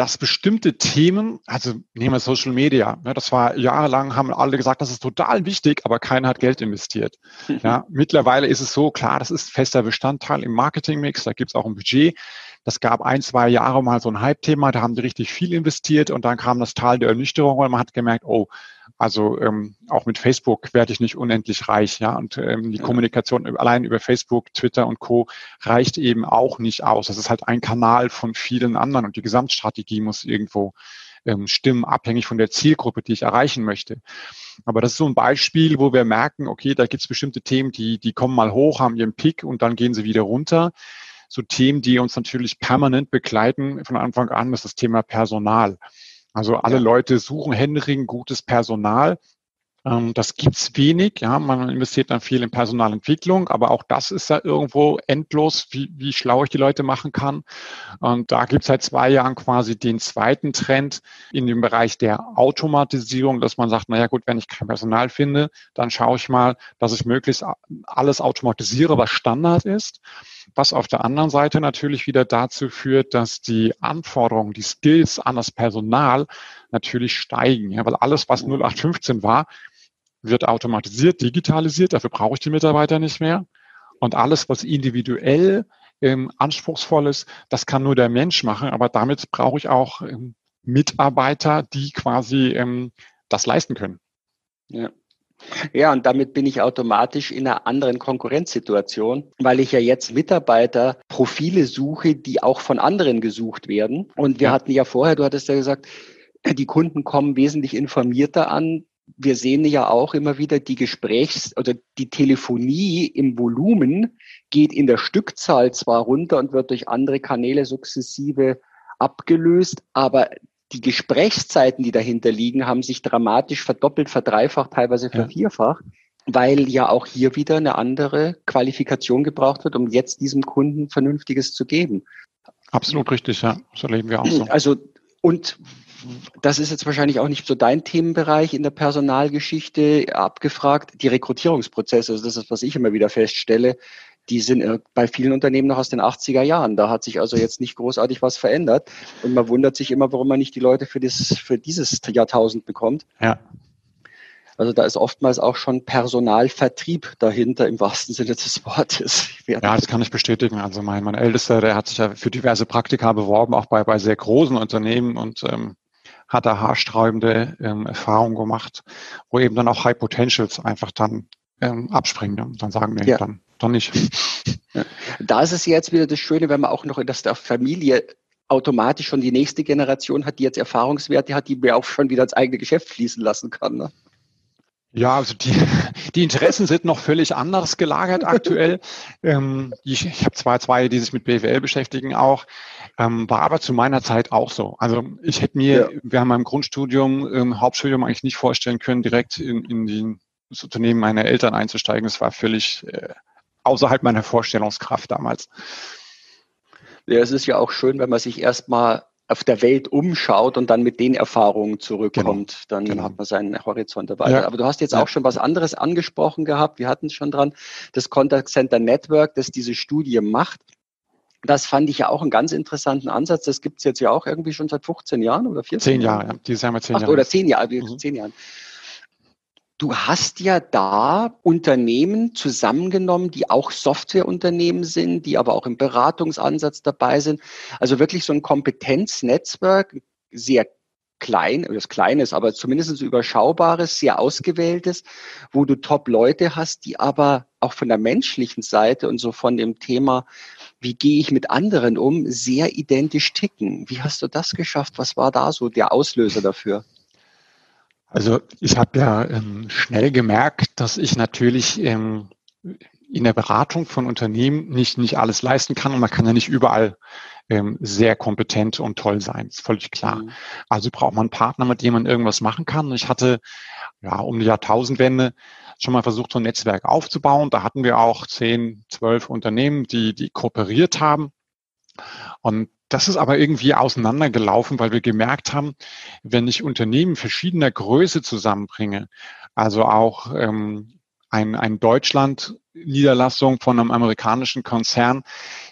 dass bestimmte Themen, also nehmen wir Social Media, ne, das war jahrelang, haben alle gesagt, das ist total wichtig, aber keiner hat Geld investiert. Ja, mittlerweile ist es so, klar, das ist fester Bestandteil im Marketingmix, da gibt es auch ein Budget. Das gab ein, zwei Jahre mal so ein Hype-Thema, da haben die richtig viel investiert und dann kam das Tal der Ernüchterung und man hat gemerkt, oh, also ähm, auch mit Facebook werde ich nicht unendlich reich, ja. Und ähm, die ja. Kommunikation allein über Facebook, Twitter und Co. reicht eben auch nicht aus. Das ist halt ein Kanal von vielen anderen und die Gesamtstrategie muss irgendwo ähm, stimmen, abhängig von der Zielgruppe, die ich erreichen möchte. Aber das ist so ein Beispiel, wo wir merken, okay, da gibt es bestimmte Themen, die, die kommen mal hoch, haben ihren Pick und dann gehen sie wieder runter so Themen, die uns natürlich permanent begleiten von Anfang an, ist das Thema Personal. Also alle ja. Leute suchen händeringend gutes Personal. Ähm, das gibt's wenig, ja. Man investiert dann viel in Personalentwicklung, aber auch das ist ja irgendwo endlos, wie, wie schlau ich die Leute machen kann. Und da gibt's seit zwei Jahren quasi den zweiten Trend in dem Bereich der Automatisierung, dass man sagt, naja gut, wenn ich kein Personal finde, dann schaue ich mal, dass ich möglichst alles automatisiere, was Standard ist. Was auf der anderen Seite natürlich wieder dazu führt, dass die Anforderungen, die Skills an das Personal natürlich steigen. Ja, weil alles, was 0815 war, wird automatisiert, digitalisiert, dafür brauche ich die Mitarbeiter nicht mehr. Und alles, was individuell ähm, anspruchsvoll ist, das kann nur der Mensch machen, aber damit brauche ich auch ähm, Mitarbeiter, die quasi ähm, das leisten können. Ja. Ja, und damit bin ich automatisch in einer anderen Konkurrenzsituation, weil ich ja jetzt Mitarbeiterprofile suche, die auch von anderen gesucht werden. Und wir ja. hatten ja vorher, du hattest ja gesagt, die Kunden kommen wesentlich informierter an wir sehen ja auch immer wieder, die Gesprächs- oder die Telefonie im Volumen geht in der Stückzahl zwar runter und wird durch andere Kanäle sukzessive abgelöst, aber die Gesprächszeiten, die dahinter liegen, haben sich dramatisch verdoppelt, verdreifacht, teilweise vervierfacht, ja. weil ja auch hier wieder eine andere Qualifikation gebraucht wird, um jetzt diesem Kunden Vernünftiges zu geben. Absolut richtig, ja. So leben wir auch so. Also, und das ist jetzt wahrscheinlich auch nicht so dein Themenbereich in der Personalgeschichte abgefragt. Die Rekrutierungsprozesse, also das ist, was ich immer wieder feststelle, die sind äh, bei vielen Unternehmen noch aus den 80er Jahren. Da hat sich also jetzt nicht großartig was verändert. Und man wundert sich immer, warum man nicht die Leute für, das, für dieses Jahrtausend bekommt. Ja. Also da ist oftmals auch schon Personalvertrieb dahinter im wahrsten Sinne des Wortes. Ja, das kann ich bestätigen. Also mein, mein Ältester, der hat sich ja für diverse Praktika beworben, auch bei, bei sehr großen Unternehmen und ähm, hat da haarsträubende ähm, Erfahrungen gemacht, wo eben dann auch High Potentials einfach dann ähm, abspringen. Und dann sagen wir, ja. dann doch nicht. Da ist es jetzt wieder das Schöne, wenn man auch noch in der Familie automatisch schon die nächste Generation hat, die jetzt Erfahrungswerte hat, die mir auch schon wieder ins eigene Geschäft fließen lassen kann. Ne? Ja, also die, die Interessen sind noch völlig anders gelagert aktuell. ähm, ich ich habe zwar zwei, die sich mit BWL beschäftigen auch, ähm, war aber zu meiner Zeit auch so. Also ich hätte mir, ja. wir haben im Grundstudium, ähm, Hauptstudium eigentlich nicht vorstellen können, direkt in, in die, das Unternehmen meiner Eltern einzusteigen. Das war völlig äh, außerhalb meiner Vorstellungskraft damals. Ja, es ist ja auch schön, wenn man sich erstmal auf der Welt umschaut und dann mit den Erfahrungen zurückkommt, genau. dann genau. hat man seinen Horizont dabei. Ja. Aber du hast jetzt ja. auch schon was anderes angesprochen gehabt. Wir hatten es schon dran. Das Contact Center Network, das diese Studie macht. Das fand ich ja auch einen ganz interessanten Ansatz. Das gibt es jetzt ja auch irgendwie schon seit 15 Jahren oder 14 Zehn Jahre, ja. Dieses Jahr mal zehn Ach, Jahre. Oder zehn Jahre, mhm. zehn Jahren. Du hast ja da Unternehmen zusammengenommen, die auch Softwareunternehmen sind, die aber auch im Beratungsansatz dabei sind. Also wirklich so ein Kompetenznetzwerk, sehr klein, das kleines, aber zumindest überschaubares, sehr ausgewähltes, wo du Top-Leute hast, die aber auch von der menschlichen Seite und so von dem Thema, wie gehe ich mit anderen um, sehr identisch ticken. Wie hast du das geschafft? Was war da so der Auslöser dafür? Also ich habe ja ähm, schnell gemerkt, dass ich natürlich ähm, in der Beratung von Unternehmen nicht, nicht alles leisten kann und man kann ja nicht überall ähm, sehr kompetent und toll sein, ist völlig klar. Mhm. Also braucht man einen Partner, mit dem man irgendwas machen kann. Ich hatte ja um die Jahrtausendwende schon mal versucht, so ein Netzwerk aufzubauen. Da hatten wir auch zehn, zwölf Unternehmen, die, die kooperiert haben. Und das ist aber irgendwie auseinandergelaufen, weil wir gemerkt haben, wenn ich Unternehmen verschiedener Größe zusammenbringe, also auch ähm, ein, ein Deutschland-Niederlassung von einem amerikanischen Konzern,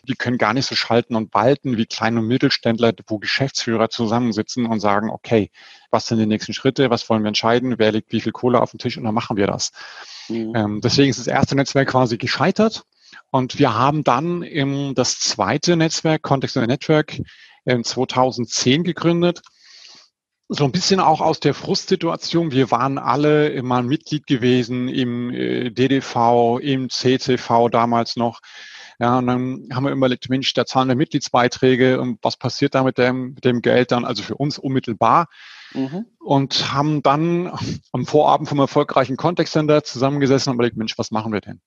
die können gar nicht so schalten und walten wie kleine Mittelständler, wo Geschäftsführer zusammensitzen und sagen, okay, was sind die nächsten Schritte, was wollen wir entscheiden, wer legt wie viel Kohle auf den Tisch und dann machen wir das. Mhm. Ähm, deswegen ist das erste Netzwerk quasi gescheitert. Und wir haben dann im, das zweite Netzwerk, Context in Network, in 2010 gegründet. So ein bisschen auch aus der Frustsituation. Wir waren alle immer Mitglied gewesen im äh, DDV, im CCV damals noch. Ja, und dann haben wir überlegt, Mensch, da zahlen wir Mitgliedsbeiträge und was passiert da mit dem, mit dem Geld dann? Also für uns unmittelbar. Mhm. Und haben dann am Vorabend vom erfolgreichen Context Center zusammengesessen und überlegt, Mensch, was machen wir denn?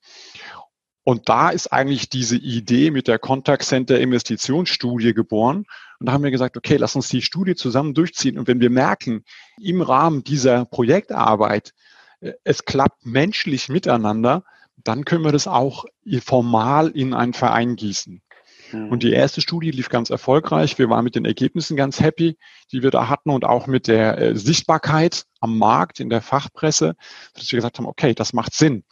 Und da ist eigentlich diese Idee mit der Contact Center Investitionsstudie geboren. Und da haben wir gesagt, okay, lass uns die Studie zusammen durchziehen. Und wenn wir merken, im Rahmen dieser Projektarbeit, äh, es klappt menschlich miteinander, dann können wir das auch formal in einen Verein gießen. Und die erste Studie lief ganz erfolgreich. Wir waren mit den Ergebnissen ganz happy, die wir da hatten und auch mit der äh, Sichtbarkeit am Markt, in der Fachpresse, dass wir gesagt haben, okay, das macht Sinn.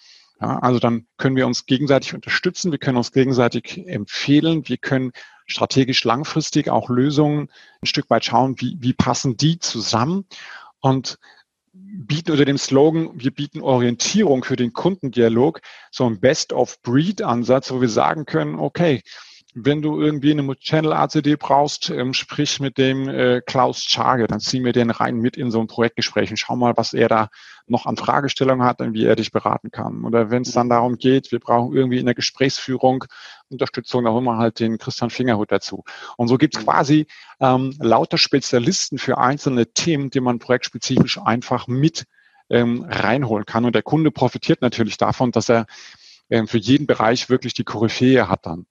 Ja, also dann können wir uns gegenseitig unterstützen, wir können uns gegenseitig empfehlen, wir können strategisch langfristig auch Lösungen ein Stück weit schauen, wie, wie passen die zusammen und bieten unter dem Slogan, wir bieten Orientierung für den Kundendialog, so ein Best-of-Breed-Ansatz, wo wir sagen können, okay, wenn du irgendwie eine Channel-ACD brauchst, ähm, sprich mit dem äh, Klaus Schage, dann ziehen wir den rein mit in so ein Projektgespräch und schau mal, was er da noch an Fragestellungen hat und wie er dich beraten kann. Oder wenn es dann darum geht, wir brauchen irgendwie in der Gesprächsführung Unterstützung, da holen wir halt den Christian Fingerhut dazu. Und so gibt's quasi ähm, lauter Spezialisten für einzelne Themen, die man projektspezifisch einfach mit ähm, reinholen kann. Und der Kunde profitiert natürlich davon, dass er ähm, für jeden Bereich wirklich die Koryphäe hat dann.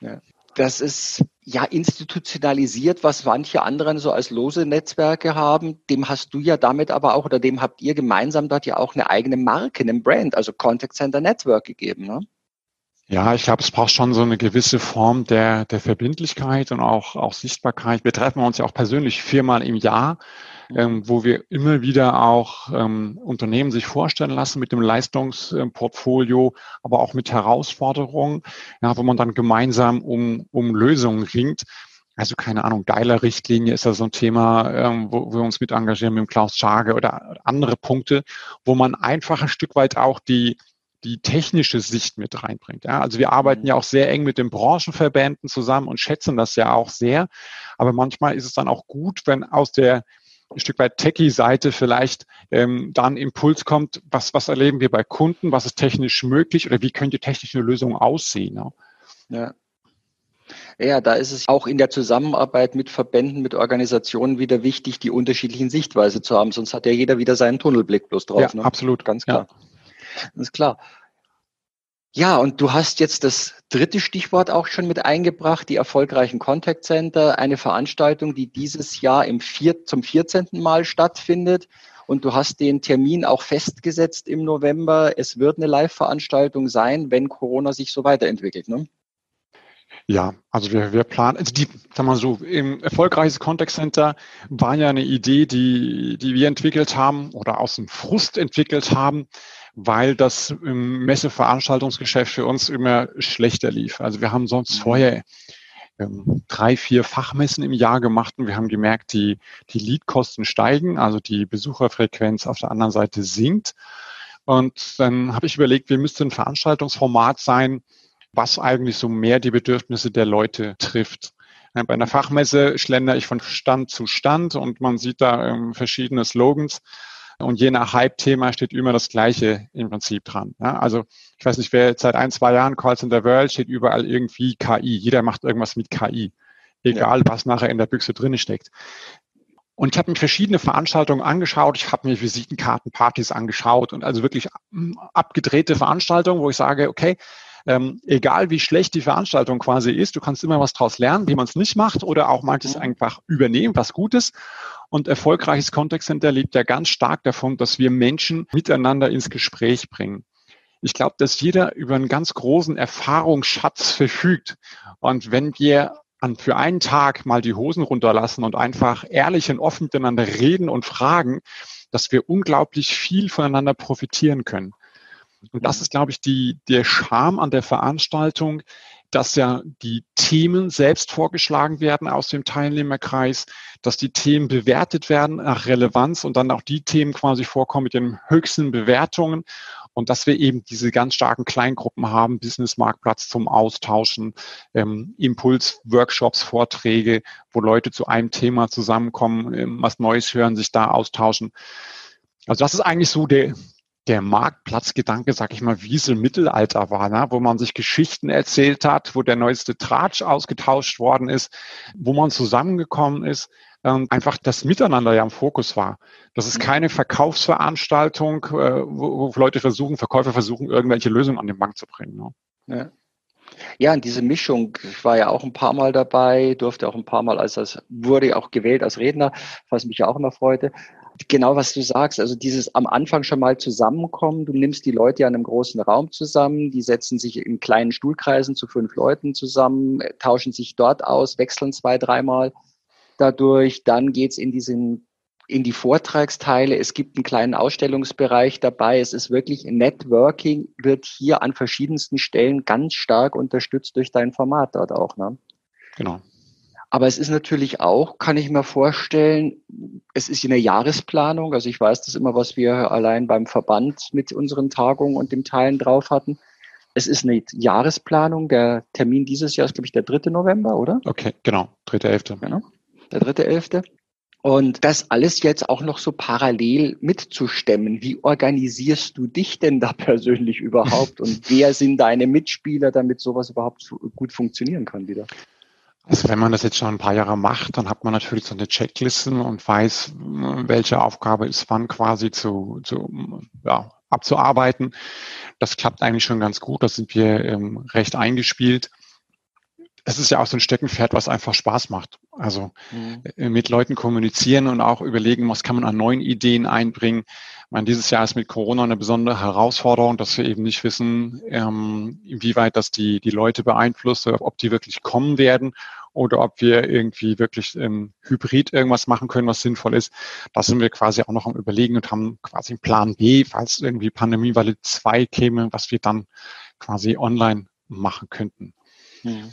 Ja. Das ist ja institutionalisiert, was manche anderen so als lose Netzwerke haben. Dem hast du ja damit aber auch, oder dem habt ihr gemeinsam dort ja auch eine eigene Marke, einen Brand, also Contact Center Network gegeben. Ne? Ja, ich glaube, es braucht schon so eine gewisse Form der, der Verbindlichkeit und auch, auch Sichtbarkeit. Wir treffen uns ja auch persönlich viermal im Jahr ähm, wo wir immer wieder auch ähm, Unternehmen sich vorstellen lassen mit dem Leistungsportfolio, aber auch mit Herausforderungen, ja, wo man dann gemeinsam um, um Lösungen ringt. Also keine Ahnung, geiler Richtlinie ist da so ein Thema, ähm, wo wir uns mit engagieren mit dem Klaus Schage oder andere Punkte, wo man einfach ein Stück weit auch die die technische Sicht mit reinbringt. Ja, also wir arbeiten ja auch sehr eng mit den Branchenverbänden zusammen und schätzen das ja auch sehr. Aber manchmal ist es dann auch gut, wenn aus der ein Stück weit Techie-Seite vielleicht ähm, da ein Impuls kommt, was, was erleben wir bei Kunden, was ist technisch möglich oder wie könnte technische Lösung aussehen. Ne? Ja. Ja, da ist es auch in der Zusammenarbeit mit Verbänden, mit Organisationen wieder wichtig, die unterschiedlichen Sichtweise zu haben. Sonst hat ja jeder wieder seinen Tunnelblick bloß drauf. Ja, ne? absolut. Ganz klar. Ja. Das ist klar. Ja, und du hast jetzt das dritte Stichwort auch schon mit eingebracht, die erfolgreichen Contact Center, eine Veranstaltung, die dieses Jahr im vier, zum 14. Mal stattfindet. Und du hast den Termin auch festgesetzt im November. Es wird eine Live-Veranstaltung sein, wenn Corona sich so weiterentwickelt. Ne? Ja, also wir, wir planen, also die, sag mal so, im erfolgreiches Contact Center war ja eine Idee, die, die wir entwickelt haben oder aus dem Frust entwickelt haben, weil das im Messeveranstaltungsgeschäft für uns immer schlechter lief. Also wir haben sonst mhm. vorher ähm, drei, vier Fachmessen im Jahr gemacht und wir haben gemerkt, die, die Leadkosten steigen, also die Besucherfrequenz auf der anderen Seite sinkt. Und dann habe ich überlegt, wir müssten ein Veranstaltungsformat sein, was eigentlich so mehr die Bedürfnisse der Leute trifft. Bei einer Fachmesse schlender ich von Stand zu Stand und man sieht da ähm, verschiedene Slogans. Und je nach Hype-Thema steht immer das Gleiche im Prinzip dran. Ja, also ich weiß nicht, wer seit ein, zwei Jahren Calls in the World steht überall irgendwie KI. Jeder macht irgendwas mit KI. Egal, ja. was nachher in der Büchse drin steckt. Und ich habe mir verschiedene Veranstaltungen angeschaut. Ich habe mir Visitenkartenpartys angeschaut und also wirklich hm, abgedrehte Veranstaltungen, wo ich sage, okay, ähm, egal wie schlecht die Veranstaltung quasi ist, du kannst immer was draus lernen, wie man es nicht macht oder auch manches mhm. einfach übernehmen, was Gutes. Und erfolgreiches Contact Center lebt ja ganz stark davon, dass wir Menschen miteinander ins Gespräch bringen. Ich glaube, dass jeder über einen ganz großen Erfahrungsschatz verfügt. Und wenn wir an, für einen Tag mal die Hosen runterlassen und einfach ehrlich und offen miteinander reden und fragen, dass wir unglaublich viel voneinander profitieren können. Und das ist, glaube ich, die, der Charme an der Veranstaltung, dass ja die Themen selbst vorgeschlagen werden aus dem Teilnehmerkreis, dass die Themen bewertet werden nach Relevanz und dann auch die Themen quasi vorkommen mit den höchsten Bewertungen und dass wir eben diese ganz starken Kleingruppen haben, Business-Marktplatz zum Austauschen, ähm, Impuls-Workshops, Vorträge, wo Leute zu einem Thema zusammenkommen, ähm, was Neues hören, sich da austauschen. Also das ist eigentlich so der, der Marktplatzgedanke, sag ich mal, wie es im Mittelalter war, ne? wo man sich Geschichten erzählt hat, wo der neueste Tratsch ausgetauscht worden ist, wo man zusammengekommen ist, ähm, einfach das Miteinander ja im Fokus war. Das ist keine Verkaufsveranstaltung, äh, wo, wo, Leute versuchen, Verkäufer versuchen, irgendwelche Lösungen an den Bank zu bringen. Ne? Ja. Ja, und diese Mischung, ich war ja auch ein paar Mal dabei, durfte auch ein paar Mal als das, wurde auch gewählt als Redner, was mich ja auch immer freute genau, was du sagst. Also dieses am Anfang schon mal zusammenkommen. Du nimmst die Leute ja in einem großen Raum zusammen. Die setzen sich in kleinen Stuhlkreisen zu fünf Leuten zusammen, tauschen sich dort aus, wechseln zwei, dreimal dadurch. Dann geht's in diesen in die Vortragsteile. Es gibt einen kleinen Ausstellungsbereich dabei. Es ist wirklich Networking wird hier an verschiedensten Stellen ganz stark unterstützt durch dein Format dort auch. Ne? Genau. Aber es ist natürlich auch, kann ich mir vorstellen, es ist eine Jahresplanung. Also ich weiß das immer, was wir allein beim Verband mit unseren Tagungen und dem Teilen drauf hatten. Es ist eine Jahresplanung. Der Termin dieses Jahr ist, glaube ich, der 3. November, oder? Okay, genau. 3.11. Genau. Der 3.11. Und das alles jetzt auch noch so parallel mitzustemmen. Wie organisierst du dich denn da persönlich überhaupt? Und wer sind deine Mitspieler, damit sowas überhaupt gut funktionieren kann wieder? Also wenn man das jetzt schon ein paar Jahre macht, dann hat man natürlich so eine Checklisten und weiß, welche Aufgabe ist wann quasi zu, zu ja, abzuarbeiten. Das klappt eigentlich schon ganz gut. Da sind wir ähm, recht eingespielt. Es ist ja auch so ein Steckenpferd, was einfach Spaß macht. Also mhm. Äh, mit Leuten kommunizieren und auch überlegen, was kann man an neuen Ideen einbringen. Ich meine, dieses Jahr ist mit Corona eine besondere Herausforderung, dass wir eben nicht wissen, ähm, inwieweit das die, die Leute beeinflusst, ob die wirklich kommen werden oder ob wir irgendwie wirklich ähm, hybrid irgendwas machen können, was sinnvoll ist. Da sind wir quasi auch noch am Überlegen und haben quasi einen Plan B, falls irgendwie Pandemiewelle 2 käme, was wir dann quasi online machen könnten. Mhm.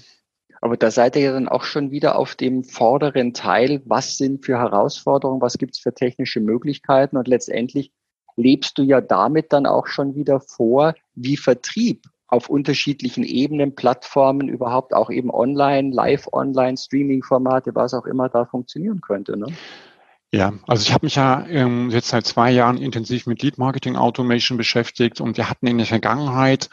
Aber da seid ihr ja dann auch schon wieder auf dem vorderen Teil. Was sind für Herausforderungen? Was gibt es für technische Möglichkeiten? Und letztendlich lebst du ja damit dann auch schon wieder vor, wie Vertrieb auf unterschiedlichen Ebenen, Plattformen, überhaupt auch eben online, live online, Streaming-Formate, was auch immer da funktionieren könnte. Ne? Ja, also ich habe mich ja ähm, jetzt seit zwei Jahren intensiv mit Lead Marketing Automation beschäftigt und wir hatten in der Vergangenheit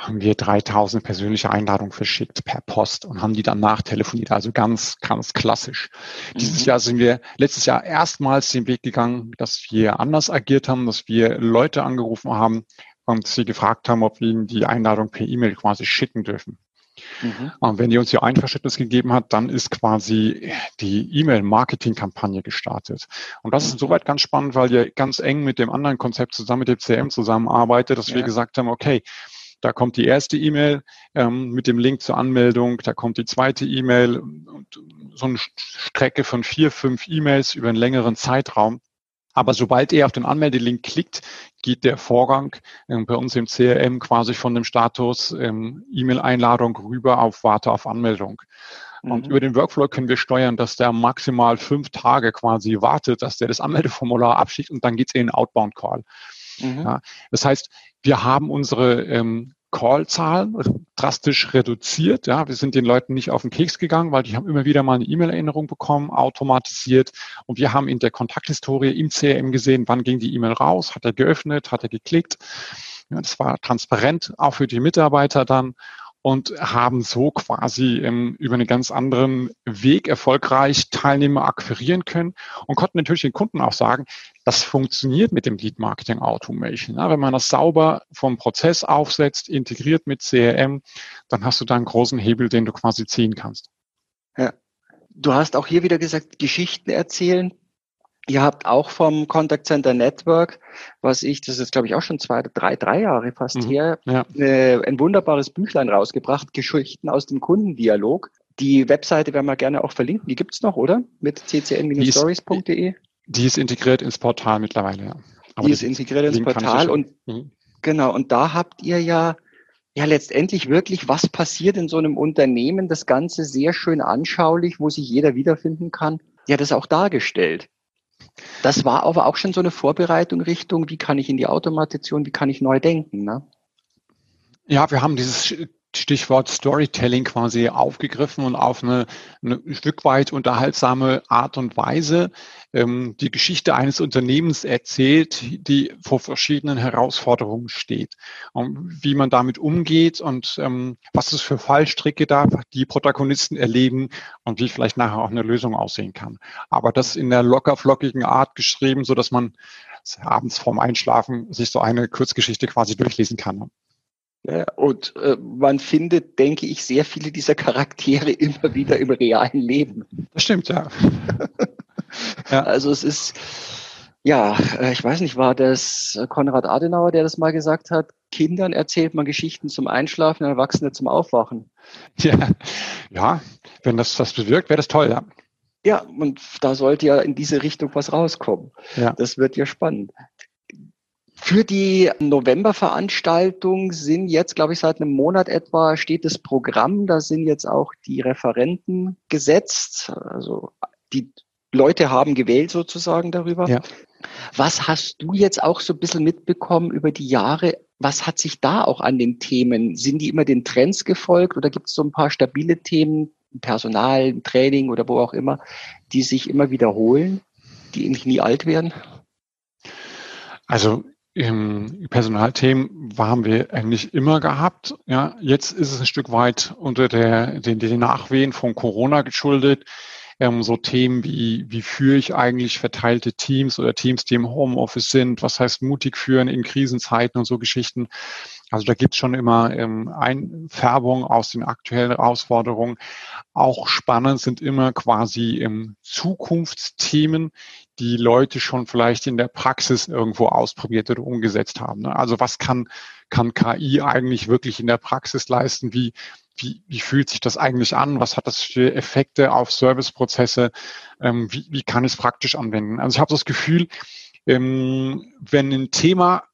haben wir 3000 persönliche Einladungen verschickt per Post und haben die dann nachtelefoniert. Also ganz, ganz klassisch. Mhm. Dieses Jahr sind wir letztes Jahr erstmals den Weg gegangen, dass wir anders agiert haben, dass wir Leute angerufen haben und sie gefragt haben, ob wir ihnen die Einladung per E-Mail quasi schicken dürfen. Mhm. Und wenn die uns ihr Einverständnis gegeben hat, dann ist quasi die E-Mail-Marketing-Kampagne gestartet. Und das ist insoweit ganz spannend, weil ihr ganz eng mit dem anderen Konzept zusammen, mit dem CM zusammenarbeitet, dass ja. wir gesagt haben, okay, da kommt die erste E-Mail ähm, mit dem Link zur Anmeldung, da kommt die zweite E-Mail und so eine Strecke von vier, fünf E-Mails über einen längeren Zeitraum. Aber sobald er auf den Anmeldelink klickt, geht der Vorgang äh, bei uns im CRM quasi von dem Status ähm, E-Mail-Einladung rüber auf Warte auf Anmeldung. Und mhm. über den Workflow können wir steuern, dass der maximal fünf Tage quasi wartet, dass der das Anmeldeformular abschickt und dann geht's in den Outbound-Call. Mhm. Ja, das heißt, wir haben unsere ähm, Call-Zahlen drastisch reduziert. Ja, wir sind den Leuten nicht auf den Keks gegangen, weil die haben immer wieder mal eine E-Mail-Erinnerung bekommen, automatisiert. Und wir haben in der Kontakthistorie im CRM gesehen, wann ging die E-Mail raus, hat er geöffnet, hat er geklickt. Ja, das war transparent, auch für die Mitarbeiter dann und haben so quasi ähm, über einen ganz anderen Weg erfolgreich Teilnehmer akquirieren können und konnten natürlich den Kunden auch sagen, das funktioniert mit dem Lead Marketing Automation. Ja, wenn man das sauber vom Prozess aufsetzt, integriert mit CRM, dann hast du da einen großen Hebel, den du quasi ziehen kannst. Ja. Du hast auch hier wieder gesagt, Geschichten erzählen. Ihr habt auch vom Contact Center Network, was ich, das ist glaube ich auch schon zwei, drei, drei Jahre fast mhm, her, ja. äh, ein wunderbares Büchlein rausgebracht, Geschichten aus dem Kundendialog. Die Webseite werden wir gerne auch verlinken. Die gibt's noch, oder? Mit ccn-stories.de. Die ist integriert ins Portal mittlerweile, ja. Aber die ist integriert ins Portal und mhm. genau, und da habt ihr ja ja letztendlich wirklich, was passiert in so einem Unternehmen, das Ganze sehr schön anschaulich, wo sich jeder wiederfinden kann, ja, das auch dargestellt. Das war aber auch schon so eine Vorbereitung Richtung, wie kann ich in die Automatisation, wie kann ich neu denken, ne? Ja, wir haben dieses Stichwort Storytelling quasi aufgegriffen und auf eine, eine Stück weit unterhaltsame Art und Weise ähm, die Geschichte eines Unternehmens erzählt, die vor verschiedenen Herausforderungen steht. Und wie man damit umgeht und ähm, was es für Fallstricke da die Protagonisten erleben und wie vielleicht nachher auch eine Lösung aussehen kann. Aber das in der lockerflockigen Art geschrieben, so dass man abends vorm Einschlafen sich so eine Kurzgeschichte quasi durchlesen kann. Und äh, man findet, denke ich, sehr viele dieser Charaktere immer wieder im realen Leben. Das stimmt, ja. ja. Also es ist, ja, äh, ich weiß nicht, war das Konrad Adenauer, der das mal gesagt hat, Kindern erzählt man Geschichten zum Einschlafen, Erwachsene zum Aufwachen. Ja, ja wenn das was bewirkt, wäre das toll, ja. Ja, und da sollte ja in diese Richtung was rauskommen. Ja. Das wird ja spannend. Für die Novemberveranstaltung sind jetzt, glaube ich, seit einem Monat etwa steht das Programm. Da sind jetzt auch die Referenten gesetzt. Also die Leute haben gewählt sozusagen darüber. Ja. Was hast du jetzt auch so ein bisschen mitbekommen über die Jahre? Was hat sich da auch an den Themen? Sind die immer den Trends gefolgt oder gibt es so ein paar stabile Themen, Personal, Training oder wo auch immer, die sich immer wiederholen, die eigentlich nie alt werden? Also im Personalthemen haben wir eigentlich immer gehabt. Ja, jetzt ist es ein Stück weit unter der, den, den Nachwehen von Corona geschuldet. Ähm, so Themen wie, wie führe ich eigentlich verteilte Teams oder Teams, die im Homeoffice sind? Was heißt mutig führen in Krisenzeiten und so Geschichten? Also da gibt's schon immer ähm, Einfärbung aus den aktuellen Herausforderungen. Auch spannend sind immer quasi ähm, Zukunftsthemen, die Leute schon vielleicht in der Praxis irgendwo ausprobiert oder umgesetzt haben. Ne? Also was kann, kann KI eigentlich wirklich in der Praxis leisten? Wie, wie, wie fühlt sich das eigentlich an? Was hat das für Effekte auf Serviceprozesse? Ähm, wie, wie kann ich es praktisch anwenden? Also ich habe das Gefühl, ähm, wenn ein Thema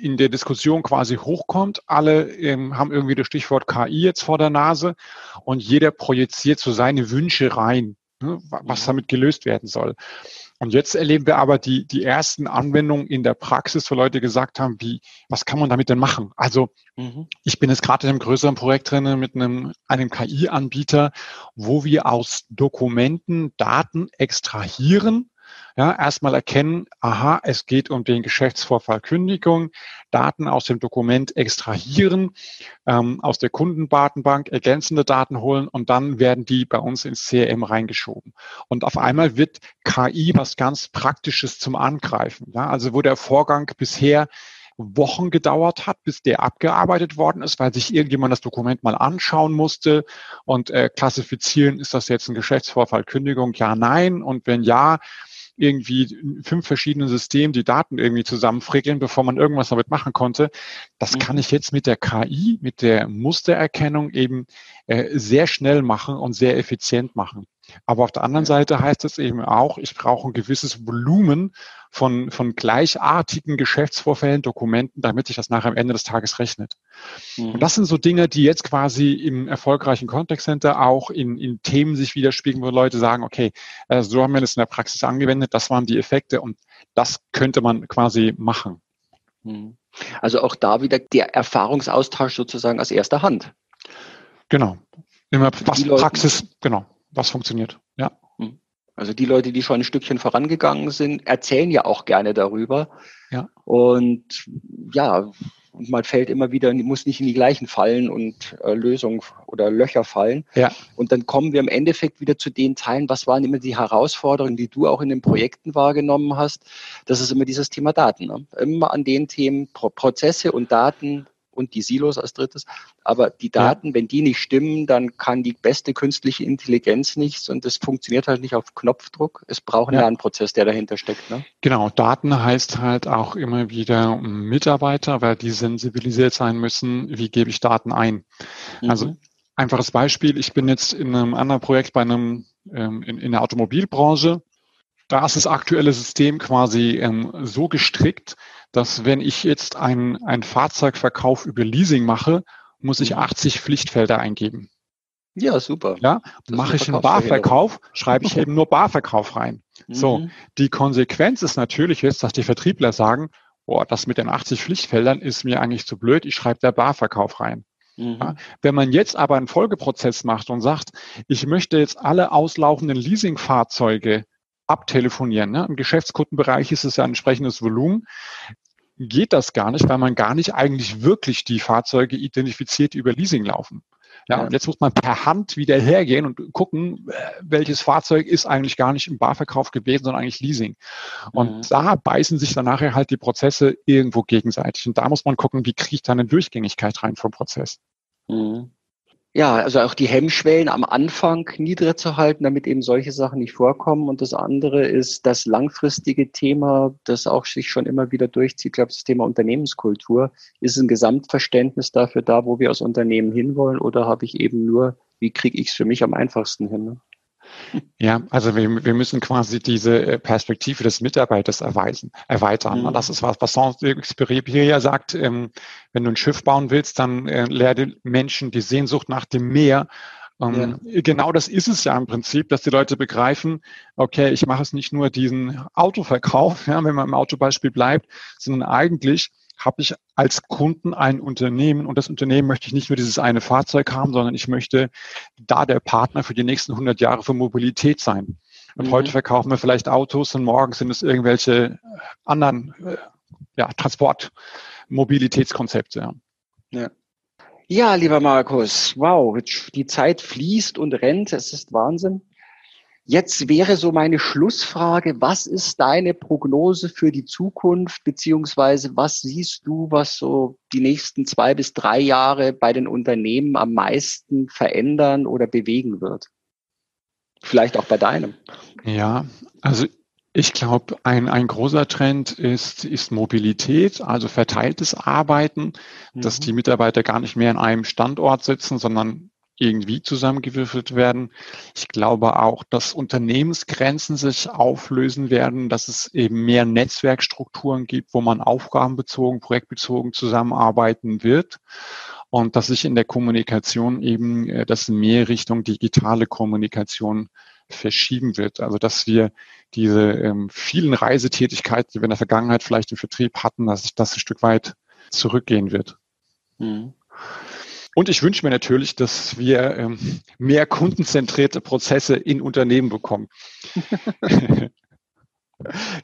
in der Diskussion quasi hochkommt. Alle ähm, haben irgendwie das Stichwort KI jetzt vor der Nase und jeder projiziert so seine Wünsche rein, ne, was mhm. damit gelöst werden soll. Und jetzt erleben wir aber die, die ersten Anwendungen in der Praxis, wo Leute gesagt haben, wie, was kann man damit denn machen? Also mhm. ich bin jetzt gerade in einem größeren Projekt drin mit einem, einem KI-Anbieter, wo wir aus Dokumenten Daten extrahieren Ja, erstmal erkennen, aha, es geht um den Geschäftsvorfall Kündigung, Daten aus dem Dokument extrahieren, ähm, aus der Kundendatenbank ergänzende Daten holen und dann werden die bei uns ins CRM reingeschoben. Und auf einmal wird KI was ganz Praktisches zum Angreifen. Ja, also wo der Vorgang bisher Wochen gedauert hat, bis der abgearbeitet worden ist, weil sich irgendjemand das Dokument mal anschauen musste und äh, klassifizieren, ist das jetzt ein Geschäftsvorfall, Kündigung, ja, nein. Und wenn ja, irgendwie fünf verschiedene Systeme die Daten irgendwie zusammenfrickeln, bevor man irgendwas damit machen konnte. Das mhm. kann ich jetzt mit der KI, mit der Mustererkennung eben äh, sehr schnell machen und sehr effizient machen. Aber auf der anderen Seite heißt es eben auch, ich brauche ein gewisses Volumen von, von gleichartigen Geschäftsvorfällen, Dokumenten, damit sich das nachher am Ende des Tages rechnet. Mhm. Und das sind so Dinge, die jetzt quasi im erfolgreichen Contact Center auch in, in Themen sich widerspiegeln, wo Leute sagen, okay, äh, so haben wir das in der Praxis angewendet, das waren die Effekte und das könnte man quasi machen. Mhm. Also auch da wieder der Erfahrungsaustausch sozusagen aus erster Hand. Genau. Immer was Praxis, genau was funktioniert. Also die Leute, die schon ein Stückchen vorangegangen sind, erzählen ja auch gerne darüber. Ja. Und ja, man fällt immer wieder, muss nicht in die gleichen Fallen und äh, Lösungen oder Löcher fallen. Ja. Und dann kommen wir im Endeffekt wieder zu den Teilen, was waren immer die Herausforderungen, die du auch in den Projekten wahrgenommen hast. Das ist immer dieses Thema Daten. Ne? Immer an den Themen Pro Prozesse und Daten und die Silos als drittes. Aber die Daten, ja. wenn die nicht stimmen, dann kann die beste künstliche Intelligenz nichts und das funktioniert halt nicht auf Knopfdruck. Es braucht einen ja. Lernprozess, der dahinter steckt. Ne? Genau, Daten heißt halt auch immer wieder Mitarbeiter, weil die sensibilisiert sein müssen, wie gebe ich Daten ein. Mhm. Also einfaches Beispiel, ich bin jetzt in einem anderen Projekt bei einem ähm, in, in der Automobilbranche. Da ist das aktuelle System quasi ähm, so gestrickt, dass wenn ich jetzt ein, ein Fahrzeugverkauf über Leasing mache, muss ich 80 mhm. Pflichtfelder eingeben. Ja, super. Ja, mache ich einen Barverkauf, schreibe ich eben nur Barverkauf rein. Mhm. So, die Konsequenz ist natürlich jetzt, dass die Vertriebler sagen, boah, das mit den 80 Pflichtfeldern ist mir eigentlich zu blöd, ich schreibe der Barverkauf rein. Mhm. Ja, wenn man jetzt aber einen Folgeprozess macht und sagt, ich möchte jetzt alle auslaufenden Leasingfahrzeuge abtelefonieren. Ne? Im Geschäftskundenbereich ist es ja ein entsprechendes Volumen geht das gar nicht, weil man gar nicht eigentlich wirklich die Fahrzeuge identifiziert, die über Leasing laufen. Ja, ja, und jetzt muss man per Hand wieder hergehen und gucken, äh, welches Fahrzeug ist eigentlich gar nicht im Barverkauf gewesen, sondern eigentlich Leasing. Und mhm. da beißen sich dann nachher halt die Prozesse irgendwo gegenseitig. Und da muss man gucken, wie kriege ich da eine Durchgängigkeit rein vom Prozess. Mhm ja, also auch die Hemmschwellen am Anfang niedriger zu halten, damit eben solche Sachen nicht vorkommen. Und das andere ist das langfristige Thema, das auch sich schon immer wieder durchzieht. Ich glaube, das Thema Unternehmenskultur. Ist ein Gesamtverständnis dafür da, wo wir als Unternehmen hinwollen? Oder habe ich eben nur, wie kriege ich es für mich am einfachsten hin? Ne? Ja, also wir, wir müssen quasi diese äh, Perspektive des Mitarbeiters erweisen, erweitern. Mhm. Das ist was, was Saint-Exupéry ja sagt, ähm, wenn du ein Schiff bauen willst, dann äh, lehre Menschen die Sehnsucht nach dem Meer. Ähm, ja. Genau das ist es ja im Prinzip, dass die Leute begreifen, okay, ich mache es nicht nur diesen Autoverkauf, ja, wenn man im Autobeispiel bleibt, sondern eigentlich habe ich als Kunden ein Unternehmen und das Unternehmen möchte ich nicht nur dieses eine Fahrzeug haben, sondern ich möchte da der Partner für die nächsten 100 Jahre für Mobilität sein. Und mhm. heute verkaufen wir vielleicht Autos und morgen sind es irgendwelche anderen äh, ja, Transport-Mobilitätskonzepte. Ja. ja. Ja, lieber Markus, wow, die Zeit fließt und rennt, es ist Wahnsinn. Jetzt wäre so meine Schlussfrage, was ist deine Prognose für die Zukunft, beziehungsweise was siehst du, was so die nächsten zwei bis drei Jahre bei den Unternehmen am meisten verändern oder bewegen wird? Vielleicht auch bei deinem. Ja, also ich glaube, ein, ein großer Trend ist, ist Mobilität, also verteiltes Arbeiten, mhm. dass die Mitarbeiter gar nicht mehr in einem Standort sitzen, sondern irgendwie zusammengewürfelt werden. Ich glaube auch, dass Unternehmensgrenzen sich auflösen werden, dass es eben mehr Netzwerkstrukturen gibt, wo man aufgabenbezogen, projektbezogen zusammenarbeiten wird und dass sich in der Kommunikation eben äh, das mehr Richtung digitale Kommunikation verschieben wird. Also dass wir diese ähm, vielen Reisetätigkeiten, die wir in der Vergangenheit vielleicht im Vertrieb hatten, dass sich das ein Stück weit zurückgehen wird. Mhm. Und ich wünsche mir natürlich, dass wir ähm, mehr kundenzentrierte Prozesse in Unternehmen bekommen.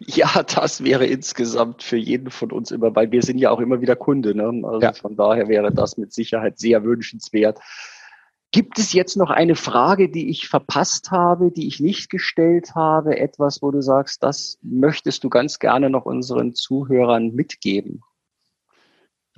Ja, das wäre insgesamt für jeden von uns immer, weil wir sind ja auch immer wieder Kunde. Ne? Also ja. von daher wäre das mit Sicherheit sehr wünschenswert. Gibt es jetzt noch eine Frage, die ich verpasst habe, die ich nicht gestellt habe? Etwas, wo du sagst, das möchtest du ganz gerne noch unseren Zuhörern mitgeben?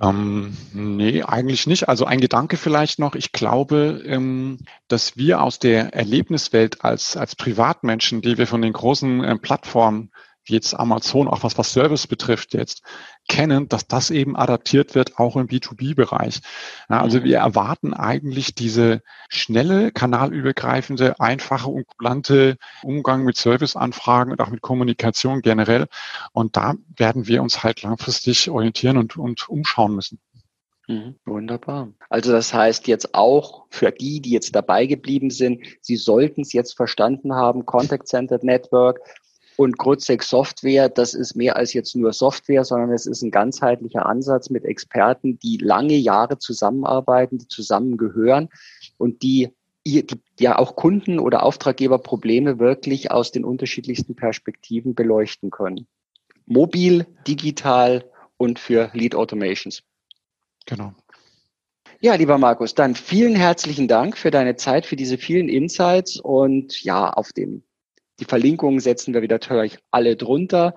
Ähm, nee, eigentlich nicht. Also ein Gedanke vielleicht noch. Ich glaube, ähm, dass wir aus der Erlebniswelt als, als Privatmenschen, die wir von den großen äh, Plattformen jetzt Amazon, auch was, was Service betrifft jetzt, kennen, dass das eben adaptiert wird, auch im B2B-Bereich. Ja, also mhm. wir erwarten eigentlich diese schnelle, kanalübergreifende, einfache und kulante Umgang mit Serviceanfragen und auch mit Kommunikation generell. Und da werden wir uns halt langfristig orientieren und, und umschauen müssen. Mhm, wunderbar. Also das heißt jetzt auch für die, die jetzt dabei geblieben sind, sie sollten es jetzt verstanden haben, Contact Center Network und Grozek Software, das ist mehr als jetzt nur Software, sondern es ist ein ganzheitlicher Ansatz mit Experten, die lange Jahre zusammenarbeiten, die zusammengehören und die, die ja auch Kunden oder Auftraggeber Probleme wirklich aus den unterschiedlichsten Perspektiven beleuchten können. Mobil, digital und für Lead Automations. Genau. Ja, lieber Markus, dann vielen herzlichen Dank für deine Zeit, für diese vielen Insights und ja, auf dem die Verlinkungen setzen wir wieder natürlich alle drunter.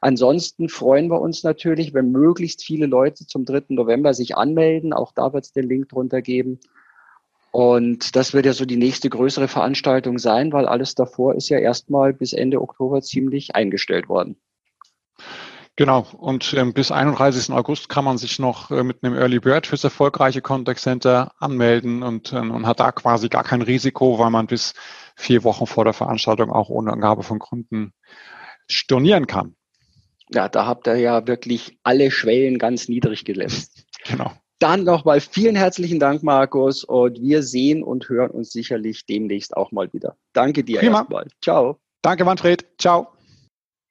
Ansonsten freuen wir uns natürlich, wenn möglichst viele Leute zum 3. November sich anmelden. Auch da wird es den Link drunter geben. Und das wird ja so die nächste größere Veranstaltung sein, weil alles davor ist ja erstmal bis Ende Oktober ziemlich eingestellt worden. Genau, und ähm, bis 31. August kann man sich noch äh, mit einem Early Bird fürs erfolgreiche Contact Center anmelden und, ähm, und hat da quasi gar kein Risiko, weil man bis vier Wochen vor der Veranstaltung auch ohne Angabe von Gründen stornieren kann. Ja, da habt ihr ja wirklich alle Schwellen ganz niedrig gesetzt. Genau. Dann nochmal vielen herzlichen Dank, Markus, und wir sehen und hören uns sicherlich demnächst auch mal wieder. Danke dir Prima. erstmal. Ciao. Danke, Manfred. Ciao.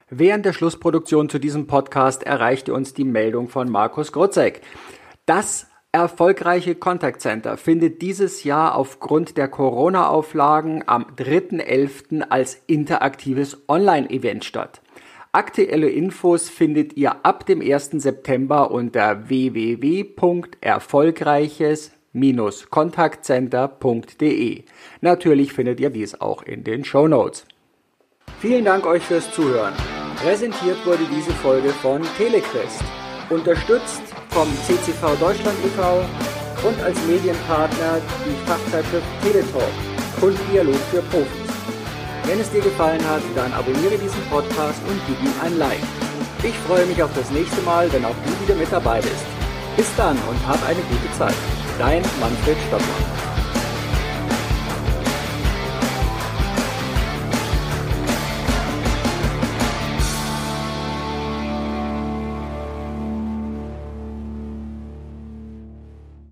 Während der Schlussproduktion zu diesem Podcast erreichte uns die Meldung von Markus Grozek. Das erfolgreiche Contact Center findet dieses Jahr aufgrund der Corona-Auflagen am 3.11. als interaktives Online-Event statt. Aktuelle Infos findet ihr ab dem 1. September unter www.erfolgreiches-kontaktcenter.de. Natürlich findet ihr dies auch in den Show Notes. Vielen Dank euch fürs Zuhören. Präsentiert wurde diese Folge von Telequest. Unterstützt vom CCV Deutschland e.V. und als Medienpartner die Fachzeitschrift Teletalk, Kundendialog für Profis. Wenn es dir gefallen hat, dann abonniere diesen Podcast und gib ihm ein Like. Ich freue mich auf das nächste Mal, wenn auch du wieder mit dabei bist. Bis dann und hab eine gute Zeit. Dein Manfred Stockmann.